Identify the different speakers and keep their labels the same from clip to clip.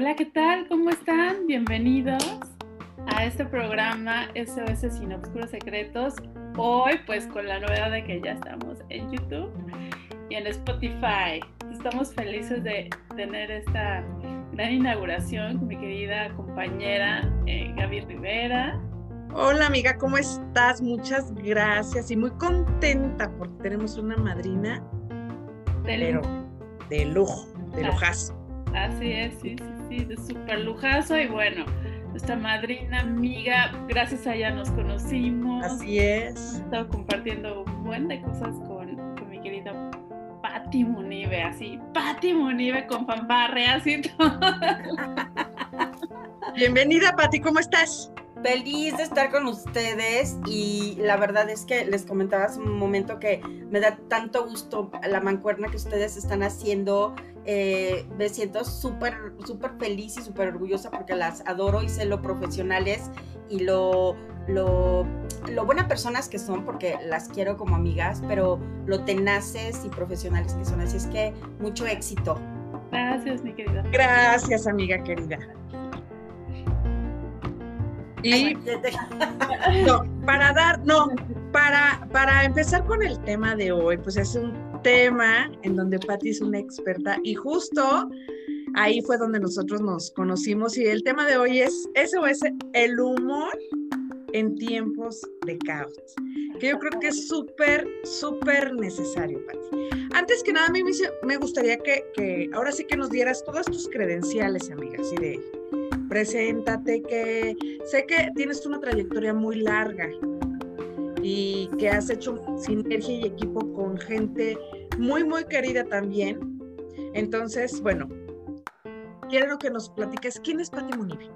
Speaker 1: Hola, ¿qué tal? ¿Cómo están? Bienvenidos a este programa SOS Sin Obscuros Secretos. Hoy, pues con la novedad de que ya estamos en YouTube y en Spotify. Estamos felices de tener esta gran inauguración con mi querida compañera eh, Gaby Rivera.
Speaker 2: Hola amiga, ¿cómo estás? Muchas gracias y muy contenta porque tenemos una madrina pero de lujo, de lujazo.
Speaker 1: Así es, sí, sí, sí, de súper lujazo y bueno, nuestra madrina, amiga, gracias a ella nos conocimos.
Speaker 2: Así es.
Speaker 1: He estado compartiendo un buen de cosas con, con mi querida Patti Munive, así, Patti Munive con fanfarreas y todo.
Speaker 2: Bienvenida, Patti, ¿cómo estás?
Speaker 3: Feliz de estar con ustedes y la verdad es que les comentaba hace un momento que me da tanto gusto la mancuerna que ustedes están haciendo. Eh, me siento súper, súper feliz y súper orgullosa porque las adoro y sé lo profesionales y lo, lo, lo buenas personas que son porque las quiero como amigas, pero lo tenaces y profesionales que son. Así es que mucho éxito.
Speaker 1: Gracias, mi querida.
Speaker 2: Gracias, amiga querida. Y no, para dar, no, para, para empezar con el tema de hoy, pues es un tema en donde Patti es una experta y justo ahí fue donde nosotros nos conocimos y el tema de hoy es eso es el humor en tiempos de caos, que yo creo que es súper, súper necesario, Patti. Antes que nada, a mí me, gustaría que, que ahora sí que nos dieras todas tus credenciales, amigas, y de preséntate, que sé que tienes una trayectoria muy larga y que has hecho sinergia y equipo con gente muy, muy querida también. Entonces, bueno, quiero que nos platiques quién es Pati Munive.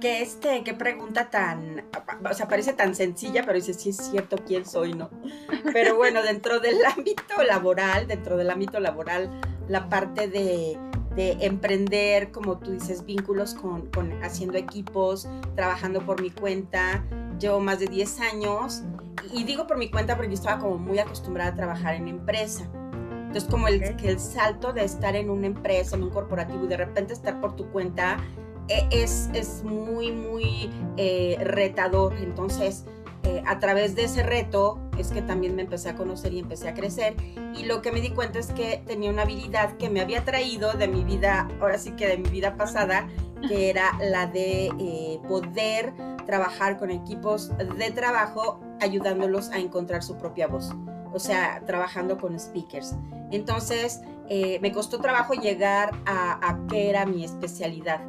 Speaker 3: Que, este, qué pregunta tan, o sea, parece tan sencilla, pero dice, sí es cierto quién soy, ¿no? Pero bueno, dentro del ámbito laboral, dentro del ámbito laboral, la parte de emprender, como tú dices, vínculos con, haciendo equipos, trabajando por mi cuenta. Llevo más de 10 años y digo por mi cuenta porque yo estaba como muy acostumbrada a trabajar en empresa. Entonces, como el, el salto de estar en una empresa, en un corporativo y de repente estar por tu cuenta e, es, es muy, muy eh, retador. Entonces, eh, a través de ese reto es que también me empecé a conocer y empecé a crecer. Y lo que me di cuenta es que tenía una habilidad que me había traído de mi vida, ahora sí que de mi vida pasada, que era la de eh, poder trabajar con equipos de trabajo ayudándolos a encontrar su propia voz. O sea, trabajando con speakers. Entonces, eh, me costó trabajo llegar a, a qué era mi especialidad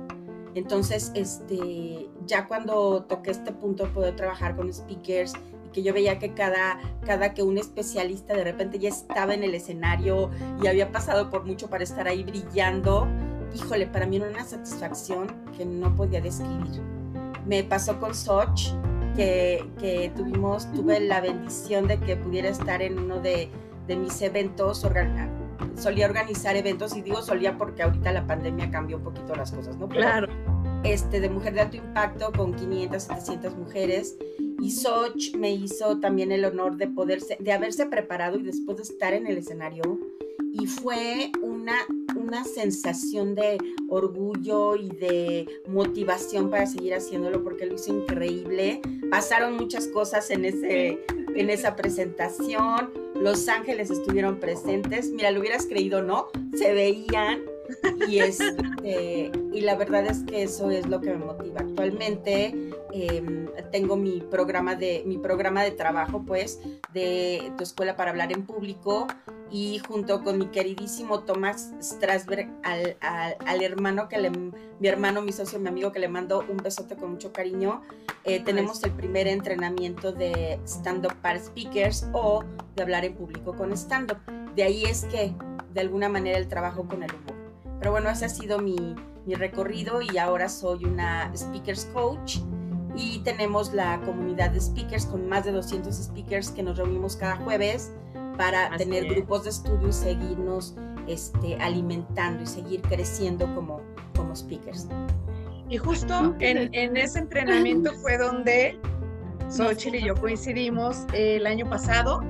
Speaker 3: entonces, este, ya cuando toqué este punto de poder trabajar con speakers que yo veía que cada, cada que un especialista de repente ya estaba en el escenario y había pasado por mucho para estar ahí brillando, híjole, para mí era una satisfacción que no podía describir. Me pasó con Soch, que, que tuvimos, tuve la bendición de que pudiera estar en uno de, de mis eventos solía organizar eventos y digo solía porque ahorita la pandemia cambió un poquito las cosas, ¿no?
Speaker 2: claro.
Speaker 3: Este, de Mujer de Alto Impacto con 500, 700 mujeres y Soch me hizo también el honor de poderse, de haberse preparado y después de estar en el escenario y fue una, una sensación de orgullo y de motivación para seguir haciéndolo porque lo hizo increíble. Pasaron muchas cosas en, ese, en esa presentación los Ángeles estuvieron presentes. Mira, lo hubieras creído, ¿no? Se veían. Y, este, y la verdad es que eso es lo que me motiva. Actualmente em, tengo mi programa, de, mi programa de trabajo, pues, de tu escuela para hablar en público y junto con mi queridísimo Tomás Strasberg, al, al, hermano que le, mi hermano, mi socio, mi amigo que le mando un besote con mucho cariño, eh, tenemos el primer entrenamiento de stand-up para speakers o de hablar en público con stand-up. De ahí es que, de alguna manera, el trabajo con el humor. Pero bueno, ese ha sido mi, mi recorrido y ahora soy una speakers coach y tenemos la comunidad de speakers con más de 200 speakers que nos reunimos cada jueves para tener grupos de estudio y seguirnos este, alimentando y seguir creciendo como, como speakers.
Speaker 2: Y justo en, en ese entrenamiento fue donde Xochitl y yo coincidimos el año pasado.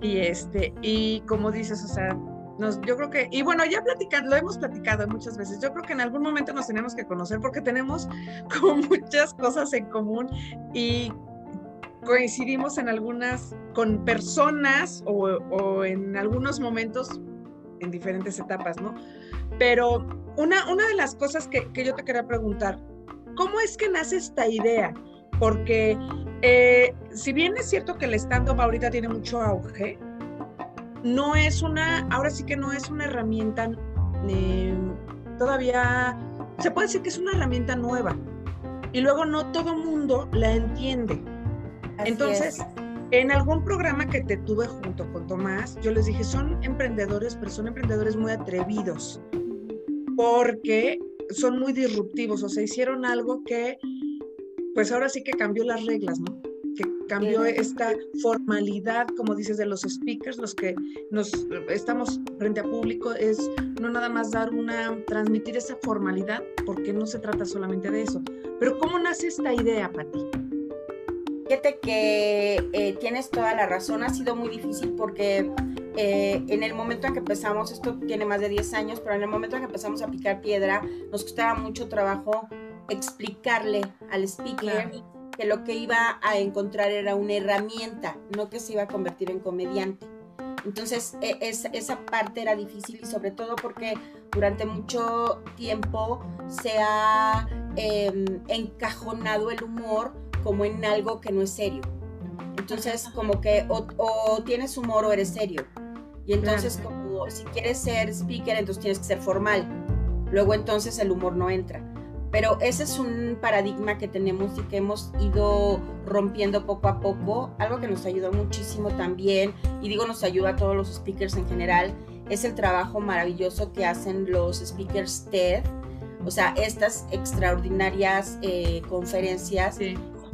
Speaker 2: Y este, y como dices, o sea, Nos, yo creo que, y bueno, ya platicando, lo hemos platicado muchas veces, yo creo que en algún momento nos tenemos que conocer porque tenemos como muchas cosas en común y coincidimos en algunas, con personas o, o en algunos momentos en diferentes etapas, ¿no? Pero una, una de las cosas que, que yo te quería preguntar, ¿cómo es que nace esta idea? Porque eh, si bien es cierto que el stand-up ahorita tiene mucho auge, no es una, ahora sí que no es una herramienta eh, todavía, se puede decir que es una herramienta nueva. Y luego no todo mundo la entiende. Entonces, en algún programa que te tuve junto con Tomás, yo les dije, son emprendedores, pero son emprendedores muy atrevidos, porque son muy disruptivos, o sea, hicieron algo que, pues ahora sí que cambió las reglas, ¿no? Que cambió esta formalidad, como dices, de los speakers, los que nos estamos frente a público, es no nada más dar una, transmitir esa formalidad, porque no se trata solamente de eso. Pero ¿cómo nace esta idea, Pati?
Speaker 3: Fíjate que eh, tienes toda la razón, ha sido muy difícil porque eh, en el momento en que empezamos, esto tiene más de 10 años, pero en el momento en que empezamos a picar piedra, nos costaba mucho trabajo explicarle al speaker que lo que iba a encontrar era una herramienta, no que se iba a convertir en comediante. Entonces, e, esa parte era difícil y sobre todo porque durante mucho tiempo se ha em, encajonado el humor como en algo que no es serio. Entonces, como que o, tienes humor o eres serio. Y entonces, como si quieres ser speaker, entonces tienes que ser formal. Luego entonces el humor no entra. Pero ese es un paradigma que tenemos y que hemos ido rompiendo poco a poco. Algo que nos ayudó muchísimo también, y digo nos ayuda a todos los speakers en general, es el trabajo maravilloso que hacen los speakers TED. O sea, estas extraordinarias eh, conferencias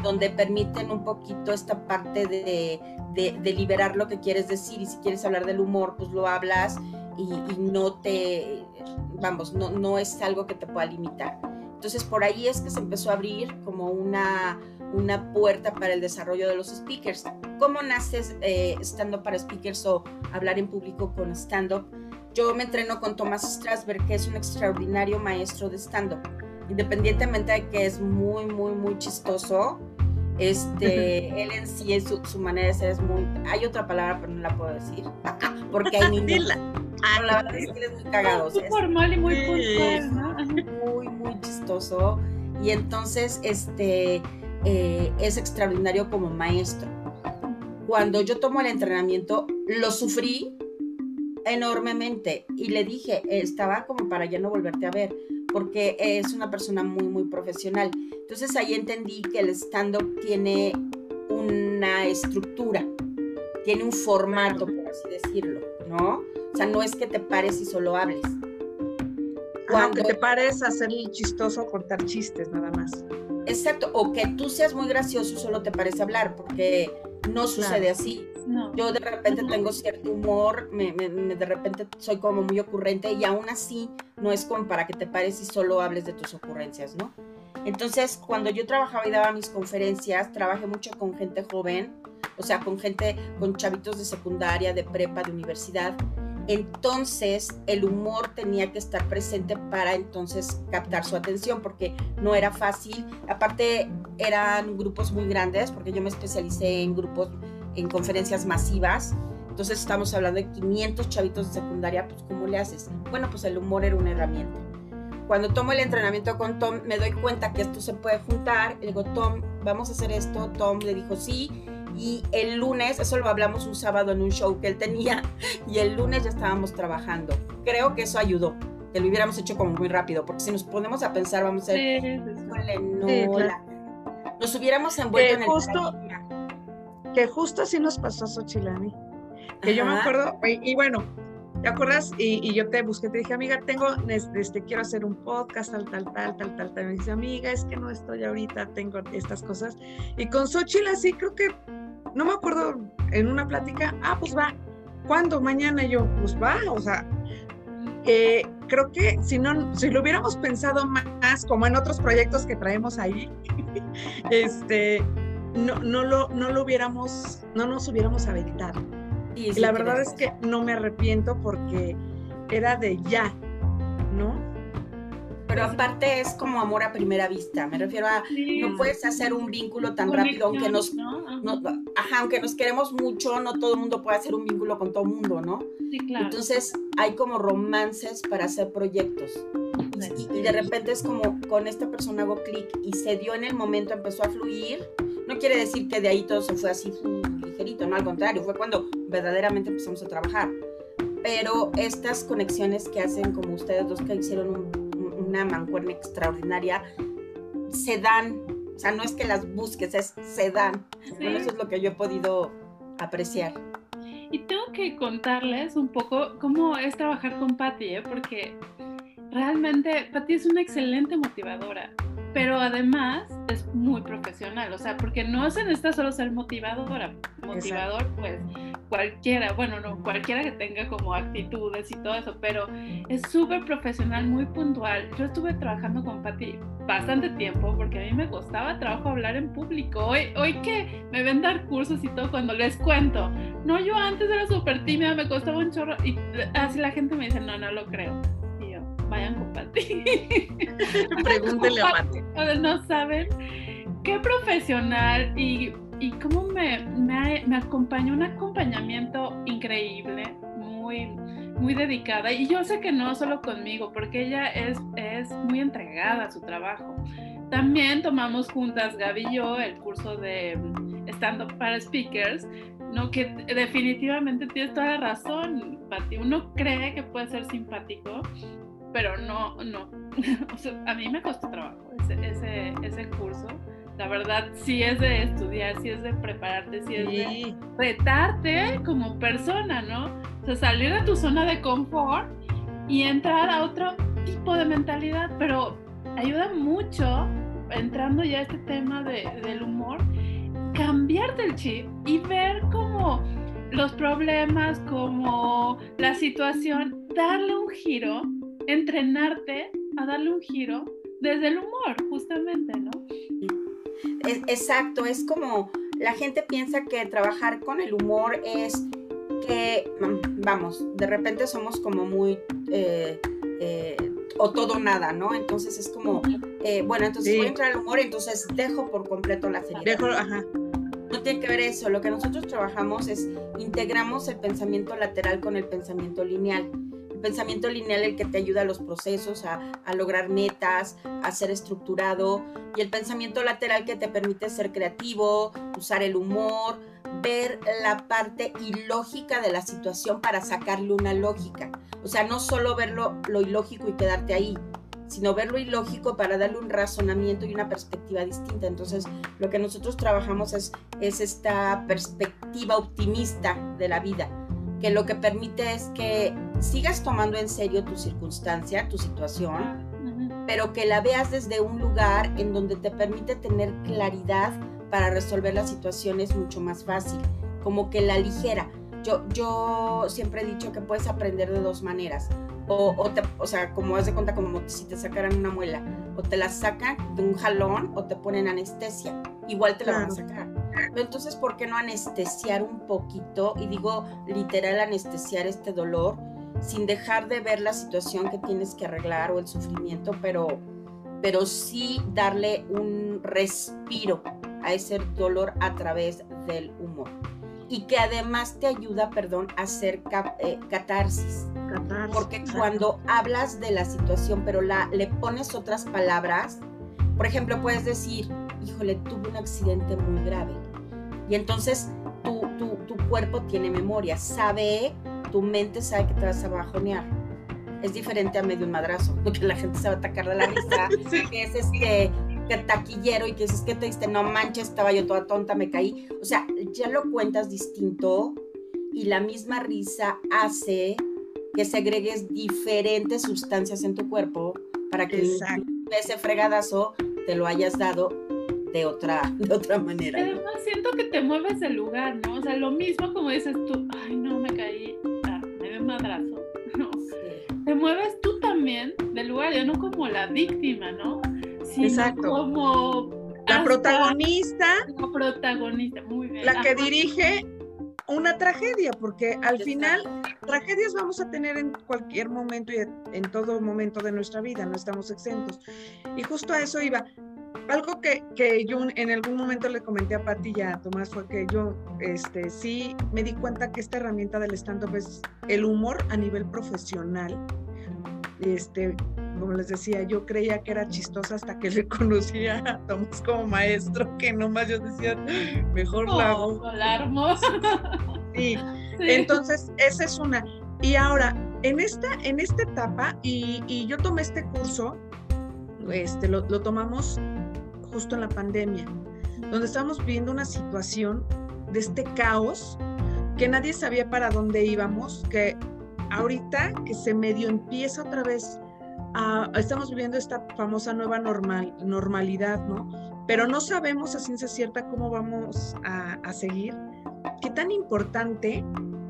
Speaker 3: donde permiten un poquito esta parte de, de, liberar lo que quieres decir y si quieres hablar del humor, pues lo hablas y, y no te, vamos, no, no es algo que te pueda limitar. Entonces por ahí es que se empezó a abrir como una, una puerta para el desarrollo de los speakers. ¿Cómo naces eh, stand-up para speakers o hablar en público con stand-up? Yo me entreno con Tomás Strasberg, que es un extraordinario maestro de stand-up. Independientemente de que es muy, muy, muy chistoso, este, él en sí, su, su, manera de ser es muy... Hay otra palabra, pero no la puedo decir, porque hay niños... Ah, la verdad es que es muy cagado.
Speaker 1: Muy formal y muy puntual, ¿no?
Speaker 3: Muy, muy chistoso. Y entonces, este, eh, es extraordinario como maestro. Cuando yo tomo el entrenamiento, lo sufrí enormemente y le dije, estaba como para ya no volverte a ver, porque es una persona muy, muy profesional. Entonces ahí entendí que el stand-up tiene una estructura, tiene un formato, por así decirlo, ¿no? O sea, no es que te pares y solo hables.
Speaker 2: Cuando te pares a hacer el chistoso, contar chistes nada más.
Speaker 3: Exacto, o que tú seas muy gracioso y solo te pares a hablar, porque no sucede así. Yo de repente tengo cierto humor, me, de repente soy como muy ocurrente y aún así no es como para que te pares y solo hables de tus ocurrencias, ¿no? Entonces, cuando yo trabajaba y daba mis conferencias, trabajé mucho con gente joven, o sea, con gente, con chavitos de secundaria, de prepa, de universidad, entonces el humor tenía que estar presente para entonces captar su atención porque no era fácil. Aparte eran grupos muy grandes porque yo me especialicé en grupos, en conferencias masivas. Entonces estamos hablando de 500 chavitos de secundaria, pues ¿cómo le haces? Bueno, pues el humor era una herramienta. Cuando tomo el entrenamiento con Tom, me doy cuenta que esto se puede juntar. Le digo, Tom, vamos a hacer esto. Tom le dijo sí y el lunes, eso lo hablamos un sábado en un show que él tenía, y el lunes ya estábamos trabajando. Creo que eso ayudó, que lo hubiéramos hecho como muy rápido, porque si nos ponemos a pensar, vamos a ver, nos hubiéramos envuelto en el
Speaker 2: justo, Que justo así nos pasó a Xochilani. Que yo me acuerdo, y, bueno, ¿te acuerdas? Y, yo te busqué, te dije, amiga, tengo, este, quiero hacer un podcast, tal, tal, tal, tal, tal, tal. Me dice, amiga, es que no estoy ahorita, tengo estas cosas. Y con Xochitl así creo que no me acuerdo, en una plática, ah, pues va, ¿cuándo? Mañana yo, pues va, o sea, eh, creo que si no, si lo hubiéramos pensado más, como en otros proyectos que traemos ahí, este, no, no, lo, no lo hubiéramos, no nos hubiéramos habilitado. Y, la verdad es que no me arrepiento porque era de ya, ¿no?
Speaker 3: Pero aparte es como amor a primera vista, me refiero a, no puedes hacer un vínculo tan rápido, aunque nos, ajá, aunque nos queremos mucho, no todo el mundo puede hacer un vínculo con todo el mundo, ¿no?
Speaker 1: Sí, claro.
Speaker 3: Entonces hay como romances para hacer proyectos. Y, y, de repente es como con esta persona hago clic y se dio en el momento, empezó a fluir. No quiere decir que de ahí todo se fue así ligerito, no, al contrario, fue cuando verdaderamente empezamos a trabajar. Pero estas conexiones que hacen como ustedes dos que hicieron un una mancuerna extraordinaria, se dan, o sea, no es que las busques, es se dan. eso es lo que yo he podido apreciar.
Speaker 1: Y tengo que contarles un poco cómo es trabajar con Patti, ¿eh? porque realmente Patti es una excelente motivadora pero además es muy profesional, o sea, porque no se necesita solo ser motivadora, motivador pues cualquiera, bueno, no, cualquiera que tenga como actitudes y todo eso, pero es súper profesional, muy puntual. Yo estuve trabajando con Patti bastante tiempo porque a mí me costaba trabajo hablar en público. Hoy, hoy que me ven dar cursos y todo, cuando les cuento, no, yo antes era súper tímida, me costaba un chorro y así la gente me dice, no, no lo creo vayan con Pati.
Speaker 2: Pregúntenle a Pati.
Speaker 1: No saben qué profesional y, y cómo me, me, me, acompañó un acompañamiento increíble, muy, muy dedicada. Y yo sé que no solo conmigo, porque ella es, es muy entregada a su trabajo. También tomamos juntas, Gaby y yo, el curso de Stand Up para Speakers, ¿no? Que definitivamente tienes toda la razón, Pati. Uno cree que puede ser simpático, pero no, no. a mí me costó trabajo ese, ese, curso. La verdad, sí es de estudiar, sí es de prepararte, sí es de retarte como persona, ¿no? O sea, salir de tu zona de confort y entrar a otro tipo de mentalidad, pero ayuda mucho, entrando ya a este tema de, del humor, cambiarte el chip y ver como los problemas, como la situación, darle un giro entrenarte a darle un giro desde el humor, justamente, ¿no?
Speaker 3: exacto, es como la gente piensa que trabajar con el humor es que, mm, vamos, de repente somos como muy... Eh, eh, o todo nada, ¿no? Entonces es como, eh, bueno, entonces voy a entrar al humor, entonces dejo por completo la seriedad.
Speaker 2: Dejo, ajá.
Speaker 3: No tiene que ver eso, lo que nosotros trabajamos es integramos el pensamiento lateral con el pensamiento lineal pensamiento lineal el que te ayuda a los procesos, a, lograr metas, a ser estructurado, y el pensamiento lateral que te permite ser creativo, usar el humor, ver la parte ilógica de la situación para sacarle una lógica. O sea, no solo ver lo, ilógico y quedarte ahí, sino ver lo ilógico para darle un razonamiento y una perspectiva distinta. Entonces, lo que nosotros trabajamos es esta perspectiva optimista de la vida que lo que permite es que sigas tomando en serio tu circunstancia, tu situación, pero que la veas desde un lugar en donde te permite tener claridad para resolver las situaciones mucho más fácil, como que la ligera. Yo, yo siempre he dicho que puedes aprender de dos maneras. O, o, te, o sea, como haz de cuenta, como si te sacaran una muela, o te la sacan de un jalón o te ponen anestesia. Igual te la van a sacar entonces, ¿por qué no anestesiar un poquito? Y digo literal anestesiar este dolor sin dejar de ver la situación que tienes que arreglar o el sufrimiento, pero, pero sí darle un respiro a ese dolor a través del humor. Y que además te ayuda, perdón, a hacer eh, catarsis. Porque cuando hablas de la situación, pero la, le pones otras palabras, por ejemplo, puedes decir, híjole, tuve un accidente muy grave y entonces tu, tu, cuerpo tiene memoria, sabe, tu mente sabe que te vas a bajonear. Es diferente a medio un madrazo, porque la gente se va a atacar de la risa, que es este que taquillero y que dices que te diste, no manches, estaba yo toda tonta, me caí. O sea, ya lo cuentas distinto y la misma risa hace que segregues diferentes sustancias en tu cuerpo para que ese fregadazo te lo hayas dado de otra, de otra manera.
Speaker 1: Además, siento que te mueves del lugar, ¿no? O sea, lo mismo como dices tú, ay, no, me caí, ah, me dio madrazo. No. Te mueves tú también del lugar, ya no como la víctima, ¿no?
Speaker 2: Sino Exacto.
Speaker 1: Como
Speaker 2: la protagonista.
Speaker 1: La protagonista, muy bien.
Speaker 2: La que dirige una tragedia, porque al final tragedias vamos a tener en cualquier momento y en todo momento de nuestra vida, no estamos exentos. Y justo a eso iba. Algo que, que yo en algún momento le comenté a Pati y a Tomás fue que yo este, sí me di cuenta que esta herramienta del stand-up es el humor a nivel profesional. Este, como les decía, yo creía que era chistosa hasta que le conocía a Tomás como maestro, que nomás yo decía, mejor la hago. sí. entonces esa es una. Y ahora, en esta, en esta etapa, y, yo tomé este curso, este, lo, lo tomamos justo en la pandemia, donde estábamos viviendo una situación de este caos que nadie sabía para dónde íbamos, que ahorita que se medio empieza otra vez estamos viviendo esta famosa nueva normal, normalidad, ¿no? Pero no sabemos a ciencia cierta cómo vamos a, a seguir. Qué tan importante,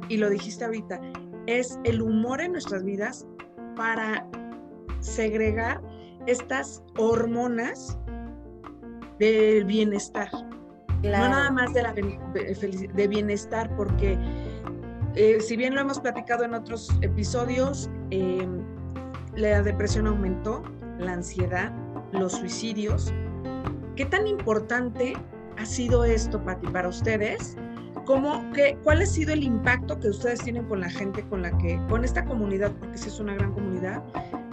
Speaker 2: y lo dijiste ahorita, es el humor en nuestras vidas para segregar estas hormonas del bienestar. No nada más de, la, de bienestar, porque eh, si bien lo hemos platicado en otros episodios, eh, la depresión aumentó, la ansiedad, los suicidios. ¿Qué tan importante ha sido esto, Pati, para ustedes? ¿Cómo, qué, ¿Cuál ha sido el impacto que ustedes tienen con la gente con la que, con esta comunidad, porque sí es una gran comunidad?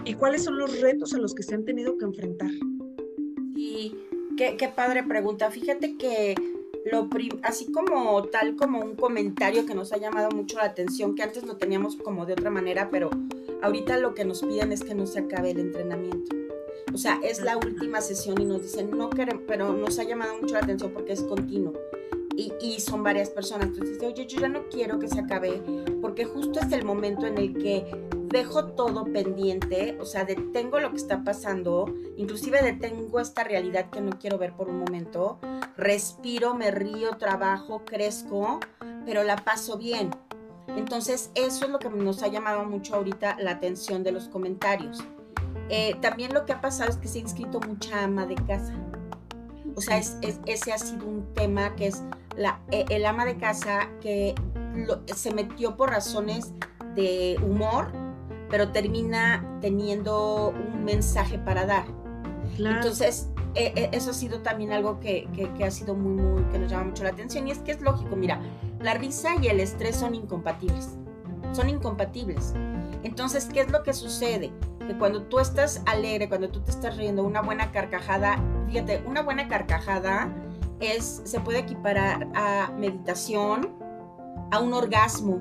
Speaker 2: ¿Y cuáles son los retos a los que se han tenido que enfrentar?
Speaker 3: Qué, qué padre pregunta. Fíjate que lo así como tal como un comentario que nos ha llamado mucho la atención, que antes lo teníamos como de otra manera, pero ahorita lo que nos piden es que no se acabe el entrenamiento. O sea, es la última sesión y nos dicen, no queremos, pero nos ha llamado mucho la atención porque es continuo. Y, y, son varias personas. Entonces, oye, yo ya no quiero que se acabe, porque justo es el momento en el que dejo todo pendiente, o sea, detengo lo que está pasando, inclusive detengo esta realidad que no quiero ver por un momento, respiro, me río, trabajo, crezco, pero la paso bien. Entonces, eso es lo que nos ha llamado mucho ahorita la atención de los comentarios. Eh, también lo que ha pasado es que se ha inscrito mucha ama de casa. O sea, ese ha sido un tema que es la, e, el ama de casa que se metió por razones de humor, pero termina teniendo un mensaje para dar. Entonces, e, e, eso ha sido también algo que, que, ha sido muy, muy, que nos llama mucho la atención y es que es lógico, mira, la risa y el estrés son incompatibles, son incompatibles. Entonces, ¿qué es lo que sucede? Que cuando tú estás alegre, cuando tú te estás riendo, una buena carcajada, fíjate, una buena carcajada es, se puede equiparar a meditación, a un orgasmo,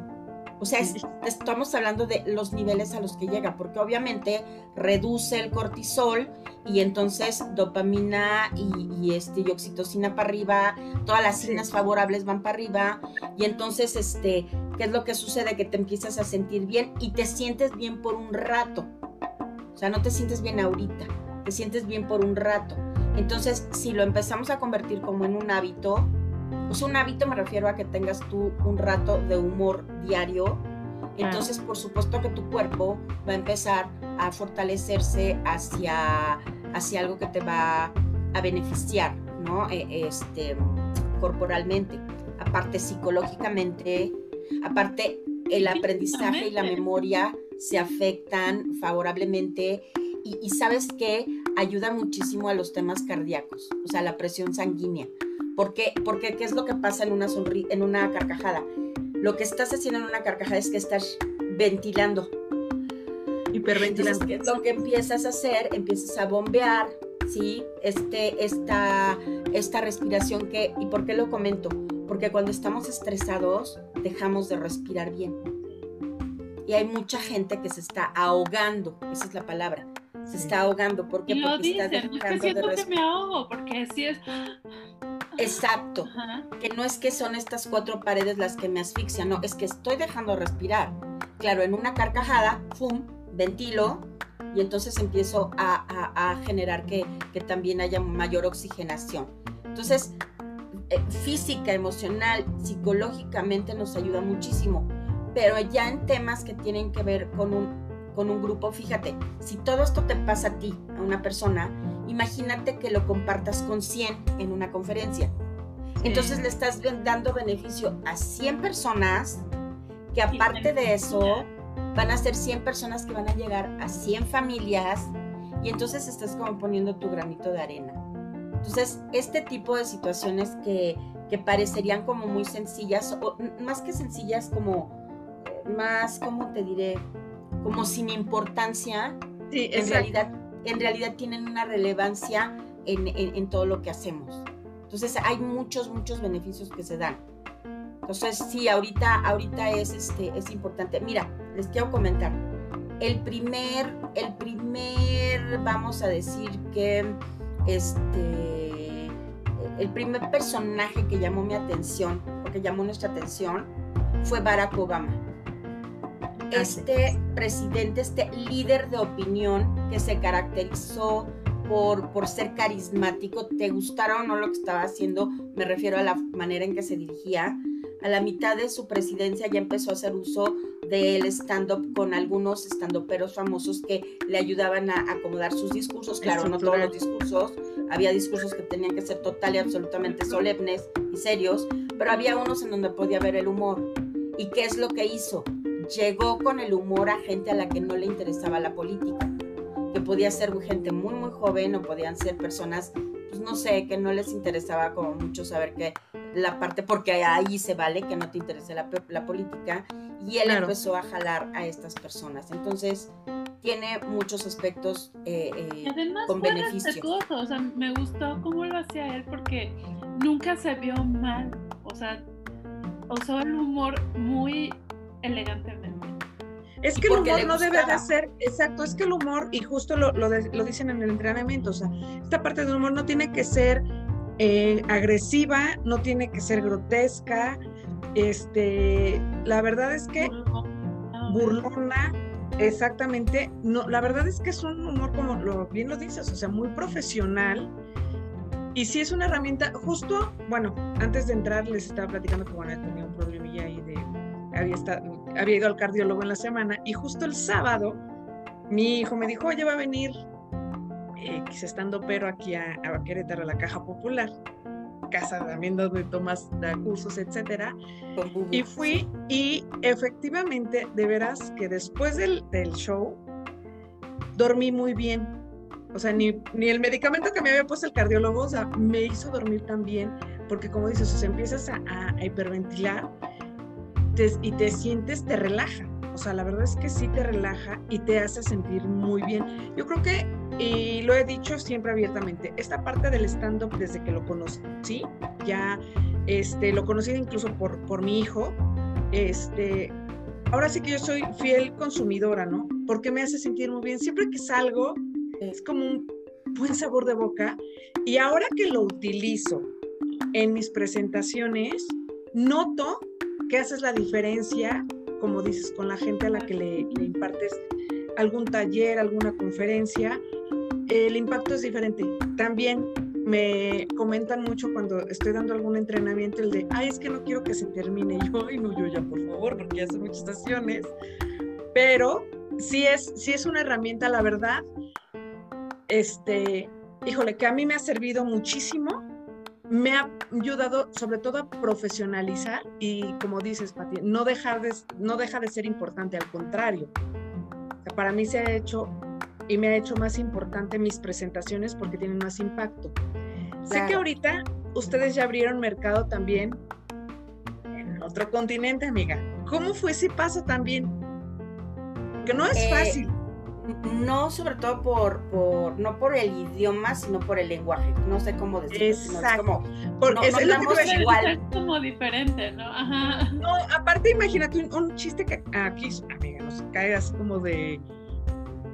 Speaker 3: o sea, estamos hablando de los niveles a los que llega, porque obviamente reduce el cortisol y entonces dopamina y, este, y oxitocina para arriba, todas las signas favorables van para arriba y entonces, este, ¿qué es lo que sucede? Que te empiezas a sentir bien y te sientes bien por un rato. O sea, no te sientes bien ahorita, te sientes bien por un rato. Entonces, si lo empezamos a convertir como en un hábito, pues un hábito me refiero a que tengas tú un rato de humor diario. Entonces, por supuesto que tu cuerpo va a empezar a fortalecerse hacia, hacia algo que te va a beneficiar, ¿no? E, este, corporalmente, aparte psicológicamente, aparte el aprendizaje y la memoria se afectan favorablemente y, y sabes que ayuda muchísimo a los temas cardíacos, o sea, la presión sanguínea. ¿Por qué? Porque ¿qué es lo que pasa en una, en una carcajada? Lo que estás haciendo en una carcajada es que estás ventilando.
Speaker 2: Hiperventilando.
Speaker 3: Entonces, lo que empiezas a hacer, empiezas a bombear, ¿sí? Este, esta, esta respiración que, ¿y por qué lo comento? Porque cuando estamos estresados, dejamos de respirar bien. Y hay mucha gente que se está ahogando, esa es la palabra. Se está ahogando. ¿Por qué?
Speaker 1: Porque está dejando de respirar. me ahogo, porque así es
Speaker 3: Exacto. Que no es que son estas cuatro paredes las que me asfixian, no, es que estoy dejando respirar. Claro, en una carcajada, ¡fum! ventilo y entonces empiezo a, generar que, también haya mayor oxigenación. Entonces, eh, física, emocional, psicológicamente nos ayuda muchísimo. Pero ya en temas que tienen que ver con un, con un grupo, fíjate, si todo esto te pasa a ti, a una persona, Imagínate que lo compartas con 100 en una conferencia. Entonces le estás dando beneficio a 100 personas que aparte de eso van a ser 100 personas que van a llegar a 100 familias y entonces estás como poniendo tu granito de arena. Entonces, este tipo de situaciones que, que parecerían como muy sencillas, o más que sencillas, como eh, más, ¿cómo te diré? Como sin importancia, en, realidad, en realidad tienen una relevancia en, todo lo que hacemos. Entonces, hay muchos, muchos beneficios que se dan. Entonces, sí, ahorita, ahorita es, este, es importante. Mira, les quiero comentar. El primer, el primer, vamos a decir que, este, el primer personaje que llamó mi atención, o que llamó nuestra atención, fue Barack Obama. Este presidente, este líder de opinión que se caracterizó por, por, ser carismático, te gustara o no lo que estaba haciendo, me refiero a la manera en que se dirigía, a la mitad de su presidencia ya empezó a hacer uso del stand-up con algunos stand-uperos famosos que le ayudaban a acomodar sus discursos. Claro, no todos los discursos, había discursos que tenían que ser total y absolutamente solemnes y serios, pero había unos en donde podía ver el humor. ¿Y qué es lo que hizo? Llegó con el humor a gente a la que no le interesaba la política, que podía ser gente muy, muy joven o podían ser personas, pues no sé, que no les interesaba como mucho saber que la parte, porque ahí se vale que no te interese la, la política, y él empezó a jalar a estas personas. Entonces, tiene muchos aspectos eh, eh,
Speaker 1: Además, con beneficio. O sea, me gustó cómo lo hacía él porque nunca se vio mal. O sea, usó el humor muy elegantemente.
Speaker 2: Es que el humor no debe de ser, exacto, es que el humor, y justo lo, lo, lo, dicen en el entrenamiento, o sea, esta parte del humor no tiene que ser eh, agresiva, no tiene que ser grotesca. Este, la verdad es que burlona, exactamente. No, la verdad es que es un humor como lo bien lo dices, o sea, muy profesional. Y sí es una herramienta, justo, bueno, antes de entrar les estaba platicando que bueno, tenía un problemilla ahí de, había, estado, había ido al cardiólogo en la semana y justo el sábado mi hijo me dijo, oye, va a venir X estando pero aquí a, a Querétaro, a la Caja Popular, casa también donde tomas cursos, etcétera. Y fui y efectivamente, de veras que después del, del show, dormí muy bien. O sea, ni, ni, el medicamento que me había puesto el cardiólogo, o sea, me hizo dormir tan bien, porque como dices, o sea, empiezas a, a hiperventilar y te sientes, te relaja. O sea, la verdad es que sí te relaja y te hace sentir muy bien. Yo creo que, y lo he dicho siempre abiertamente, esta parte del stand-up desde que lo conocí, ya este, lo conocí incluso por, por mi hijo, este, ahora sí que yo soy fiel consumidora, ¿no? Porque me hace sentir muy bien. Siempre que salgo, es como un buen sabor de boca. Y ahora que lo utilizo en mis presentaciones, noto que haces la diferencia como dices, con la gente a la que le, impartes algún taller, alguna conferencia, el impacto es diferente. También me comentan mucho cuando estoy dando algún entrenamiento el de, ay, es que no quiero que se termine. yo, y no, yo ya, por favor, porque ya hace muchas estaciones. Pero sí es, sí es una herramienta, la verdad, este, híjole, que a mí me ha servido muchísimo me ha ayudado sobre todo a profesionalizar y como dices, Pati, no, dejar de, no deja de ser importante, al contrario. para mí se ha hecho y me ha hecho más importante mis presentaciones porque tienen más impacto. Sé que ahorita ustedes ya abrieron mercado también en otro continente, amiga. ¿Cómo fue ese paso también? Que no es eh, fácil
Speaker 3: no sobre todo por, por, no por el idioma, sino por el lenguaje. No sé cómo decirlo.
Speaker 1: Exacto. como, Porque no, es igual. Es como diferente, ¿no? Ajá.
Speaker 2: No, aparte imagínate un, chiste que aquí, amiga, nos cae así como de,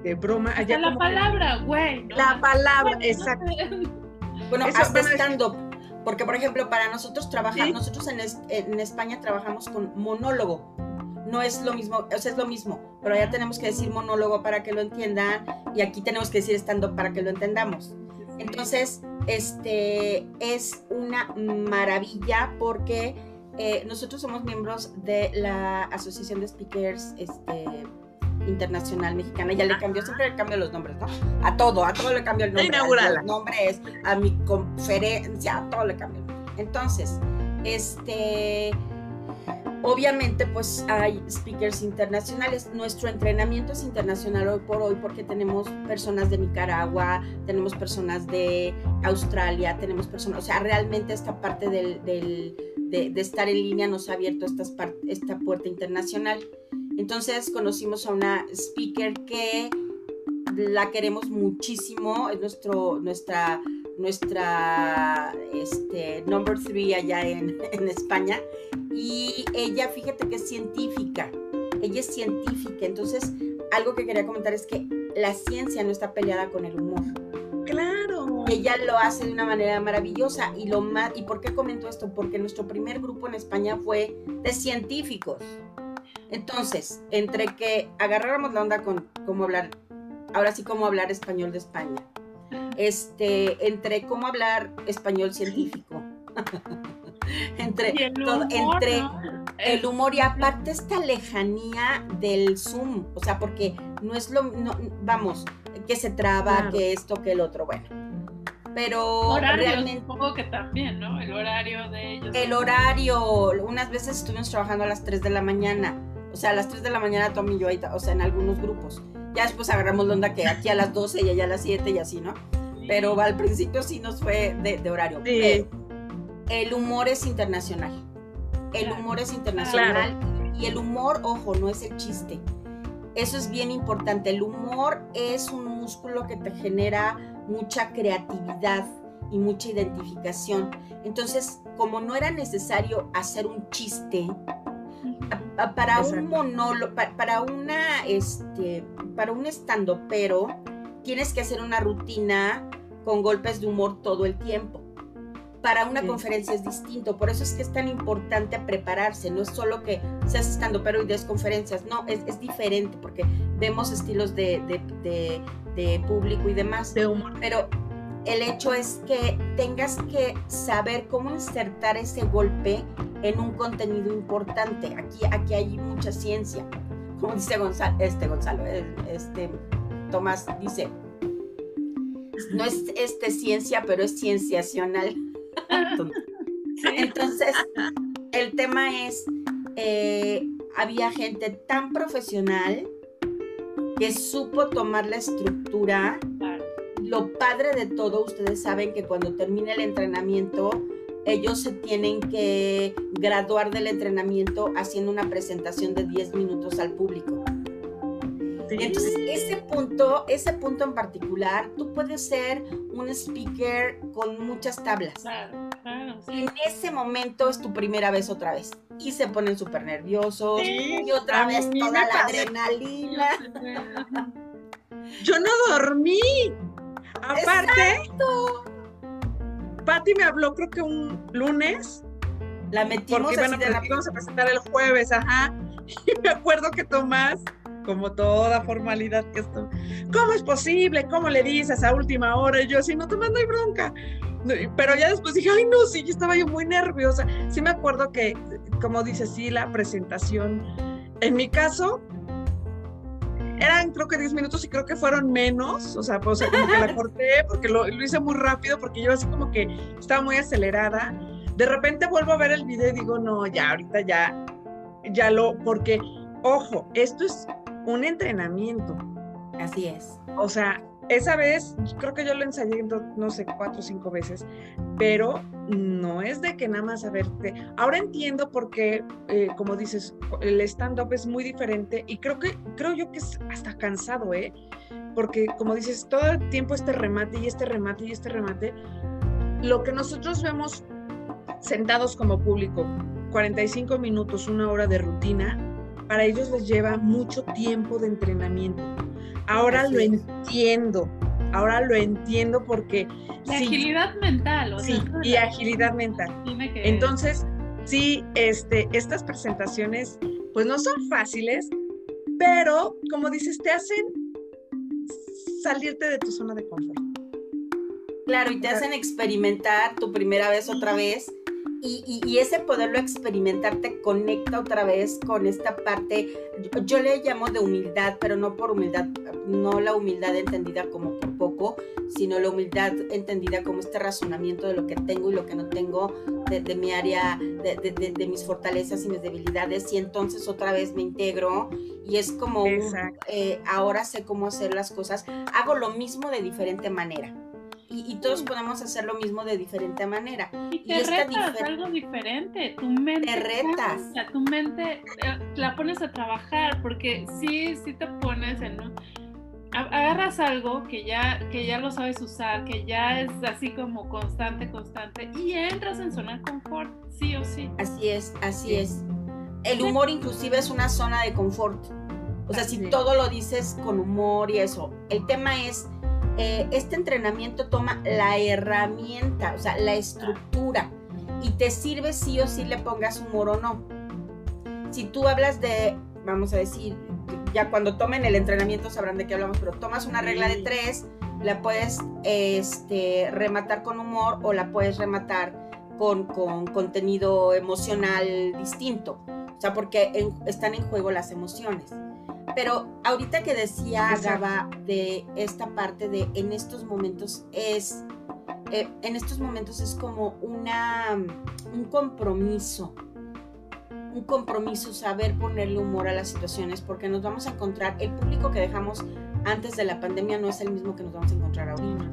Speaker 2: de broma.
Speaker 1: Allá la palabra, güey.
Speaker 2: La palabra, exacto.
Speaker 3: Bueno, hasta stand-up. Porque, por ejemplo, para nosotros trabajar, nosotros en, en España trabajamos con monólogo no es lo mismo, o sea, es lo mismo, pero allá tenemos que decir monólogo para que lo entiendan y aquí tenemos que decir stand para que lo entendamos. Entonces, este es una maravilla porque eh, nosotros somos miembros de la Asociación de Speakers este, Internacional Mexicana. Ya le cambió, siempre le cambio los nombres, ¿no? A todo, a todo le cambio el nombre. A los nombres, a mi conferencia, a todo le cambio. Entonces, este, obviamente pues hay speakers internacionales. Nuestro entrenamiento es internacional hoy por hoy porque tenemos personas de Nicaragua, tenemos personas de Australia, tenemos personas, o sea, realmente esta parte del, de, estar en línea nos ha abierto esta puerta internacional. Entonces conocimos a una speaker que la queremos muchísimo, es nuestro, nuestra, nuestra este, number three allá en, en España. Y ella, fíjate que es científica, ella es científica, entonces algo que quería comentar es que la ciencia no está peleada con el humor.
Speaker 2: Claro.
Speaker 3: Ella lo hace de una manera maravillosa y lo más y por qué comento esto porque nuestro primer grupo en España fue de científicos. Entonces, entre que agarráramos la onda con cómo hablar, ahora sí cómo hablar español de España, este, entre cómo hablar español científico, entre, todo, entre el humor y aparte esta lejanía del Zoom, o sea, porque no es lo, vamos, que se traba, que esto, que el otro, bueno pero realmente
Speaker 1: supongo que también, ¿no? El horario de ellos.
Speaker 3: El horario, unas veces estuvimos trabajando a las 3 de la mañana o sea, a las 3 de la mañana Tom y yo, o sea, en algunos grupos. Ya después agarramos la onda que aquí a las 12 y allá a las 7 y así, ¿no? Pero al principio sí nos fue de, horario. Sí. El humor es internacional. El humor es internacional. Y el humor, ojo, no es el chiste. Eso es bien importante. El humor es un músculo que te genera mucha creatividad y mucha identificación. Entonces, como no era necesario hacer un chiste, para un monólogo, para, una, este, para un estando, pero tienes que hacer una rutina con golpes de humor todo el tiempo. Para una conferencia es distinto, por eso es que es tan importante prepararse, no es solo que seas estando pero y des conferencias, no, es, es diferente porque vemos estilos de, de, de, público y demás.
Speaker 2: De humor.
Speaker 3: Pero el hecho es que tengas que saber cómo insertar ese golpe en un contenido importante. Aquí, aquí hay mucha ciencia. Como dice Gonzalo, este Gonzalo, este Tomás dice, no es este ciencia, pero es cienciacional. Entonces, el tema es, eh, había gente tan profesional que supo tomar la estructura. Lo padre de todo, ustedes saben que cuando termina el entrenamiento, ellos se tienen que graduar del entrenamiento haciendo una presentación de 10 minutos al público. Entonces, ese punto, ese punto en particular, tú puedes ser un speaker con muchas tablas. Claro, claro, En ese momento es tu primera vez otra vez. Y se ponen súper nerviosos. y otra vez toda la adrenalina.
Speaker 2: Yo no dormí. Aparte, Patti me habló creo que un lunes.
Speaker 3: La metimos
Speaker 2: porque bueno, a presentar el jueves, ajá. Y me acuerdo que Tomás, como toda formalidad que esto, ¿cómo es posible? ¿Cómo le dices a última hora? Y yo así, no, Tomás, no hay bronca. Pero ya después dije, ay, no, sí, yo estaba yo muy nerviosa. Sí me acuerdo que, como dice, sí, la presentación, en mi caso, eran creo que 10 minutos y creo que fueron menos, o sea, pues, como que la corté porque lo, hice muy rápido, porque yo así como que estaba muy acelerada. De repente vuelvo a ver el video y digo, no, ya, ahorita ya, ya lo, porque, ojo, esto es un entrenamiento.
Speaker 3: Así es.
Speaker 2: O sea, esa vez, creo que yo lo ensayé, no sé, cuatro o cinco veces, pero no es de que nada más a verte. Ahora entiendo por qué, eh, como dices, el stand-up es muy diferente y creo que, creo yo que es hasta cansado, ¿eh? Porque, como dices, todo el tiempo este remate y este remate y este remate, lo que nosotros vemos sentados como público, 45 minutos, una hora de rutina, para ellos les lleva mucho tiempo de entrenamiento. Ahora lo entiendo, ahora lo entiendo porque...
Speaker 1: La agilidad mental, o
Speaker 2: Sí, y agilidad mental. Entonces, sí, este, estas presentaciones pues no son fáciles, pero como dices, te hacen salirte de tu zona de confort.
Speaker 3: Claro, y te hacen experimentar tu primera vez otra vez y, ese poderlo experimentar te conecta otra vez con esta parte, yo, le llamo de humildad, pero no por humildad, no la humildad entendida como por poco, sino la humildad entendida como este razonamiento de lo que tengo y lo que no tengo, de, mi área, de, mis fortalezas y mis debilidades, y entonces otra vez me integro y es como, eh, ahora sé cómo hacer las cosas, hago lo mismo de diferente manera y, todos podemos hacer lo mismo de diferente manera.
Speaker 1: Y te retas algo diferente, tu mente.
Speaker 3: Te retas.
Speaker 1: tu mente eh, la pones a trabajar, porque sí, sí te pones en un agarras algo que ya, que ya lo sabes usar, que ya es así como constante, constante, y entras en zona de confort, sí o sí.
Speaker 3: Así es, así es. El humor inclusive es una zona de confort. O sea, si todo lo dices con humor y eso. El tema es eh, este entrenamiento toma la herramienta, o sea, la estructura, y te sirve sí o sí le pongas humor o no. Si tú hablas de, vamos a decir, ya cuando tomen el entrenamiento sabrán de qué hablamos, pero tomas una regla de tres, la puedes este, rematar con humor o la puedes rematar con, con contenido emocional distinto. O sea, porque están en juego las emociones. Pero ahorita que decía Gaba de esta parte de en estos momentos es, eh, en estos momentos es como una, un compromiso, un compromiso saber ponerle humor a las situaciones porque nos vamos a encontrar, el público que dejamos antes de la pandemia no es el mismo que nos vamos a encontrar ahorita.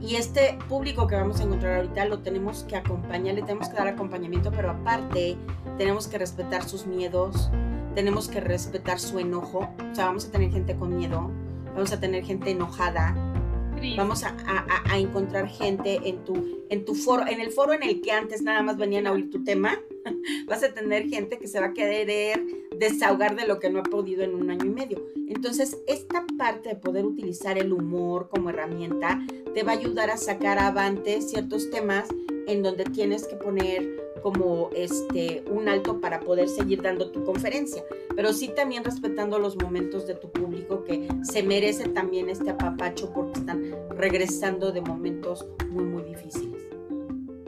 Speaker 3: Y este público que vamos a encontrar ahorita lo tenemos que acompañar, le tenemos que dar acompañamiento, pero aparte tenemos que respetar sus miedos, tenemos que respetar su enojo. O sea, vamos a tener gente con miedo, vamos a tener gente enojada, vamos a, encontrar gente en tu, en tu foro, en el foro en el que antes nada más venían a oír tu tema, vas a tener gente que se va a querer desahogar de lo que no ha podido en un año y medio. Entonces, esta parte de poder utilizar el humor como herramienta te va a ayudar a sacar avante ciertos temas en donde tienes que poner como este un alto para poder seguir dando tu conferencia, pero sí también respetando los momentos de tu público que se merece también este apapacho porque están regresando de momentos muy muy difíciles.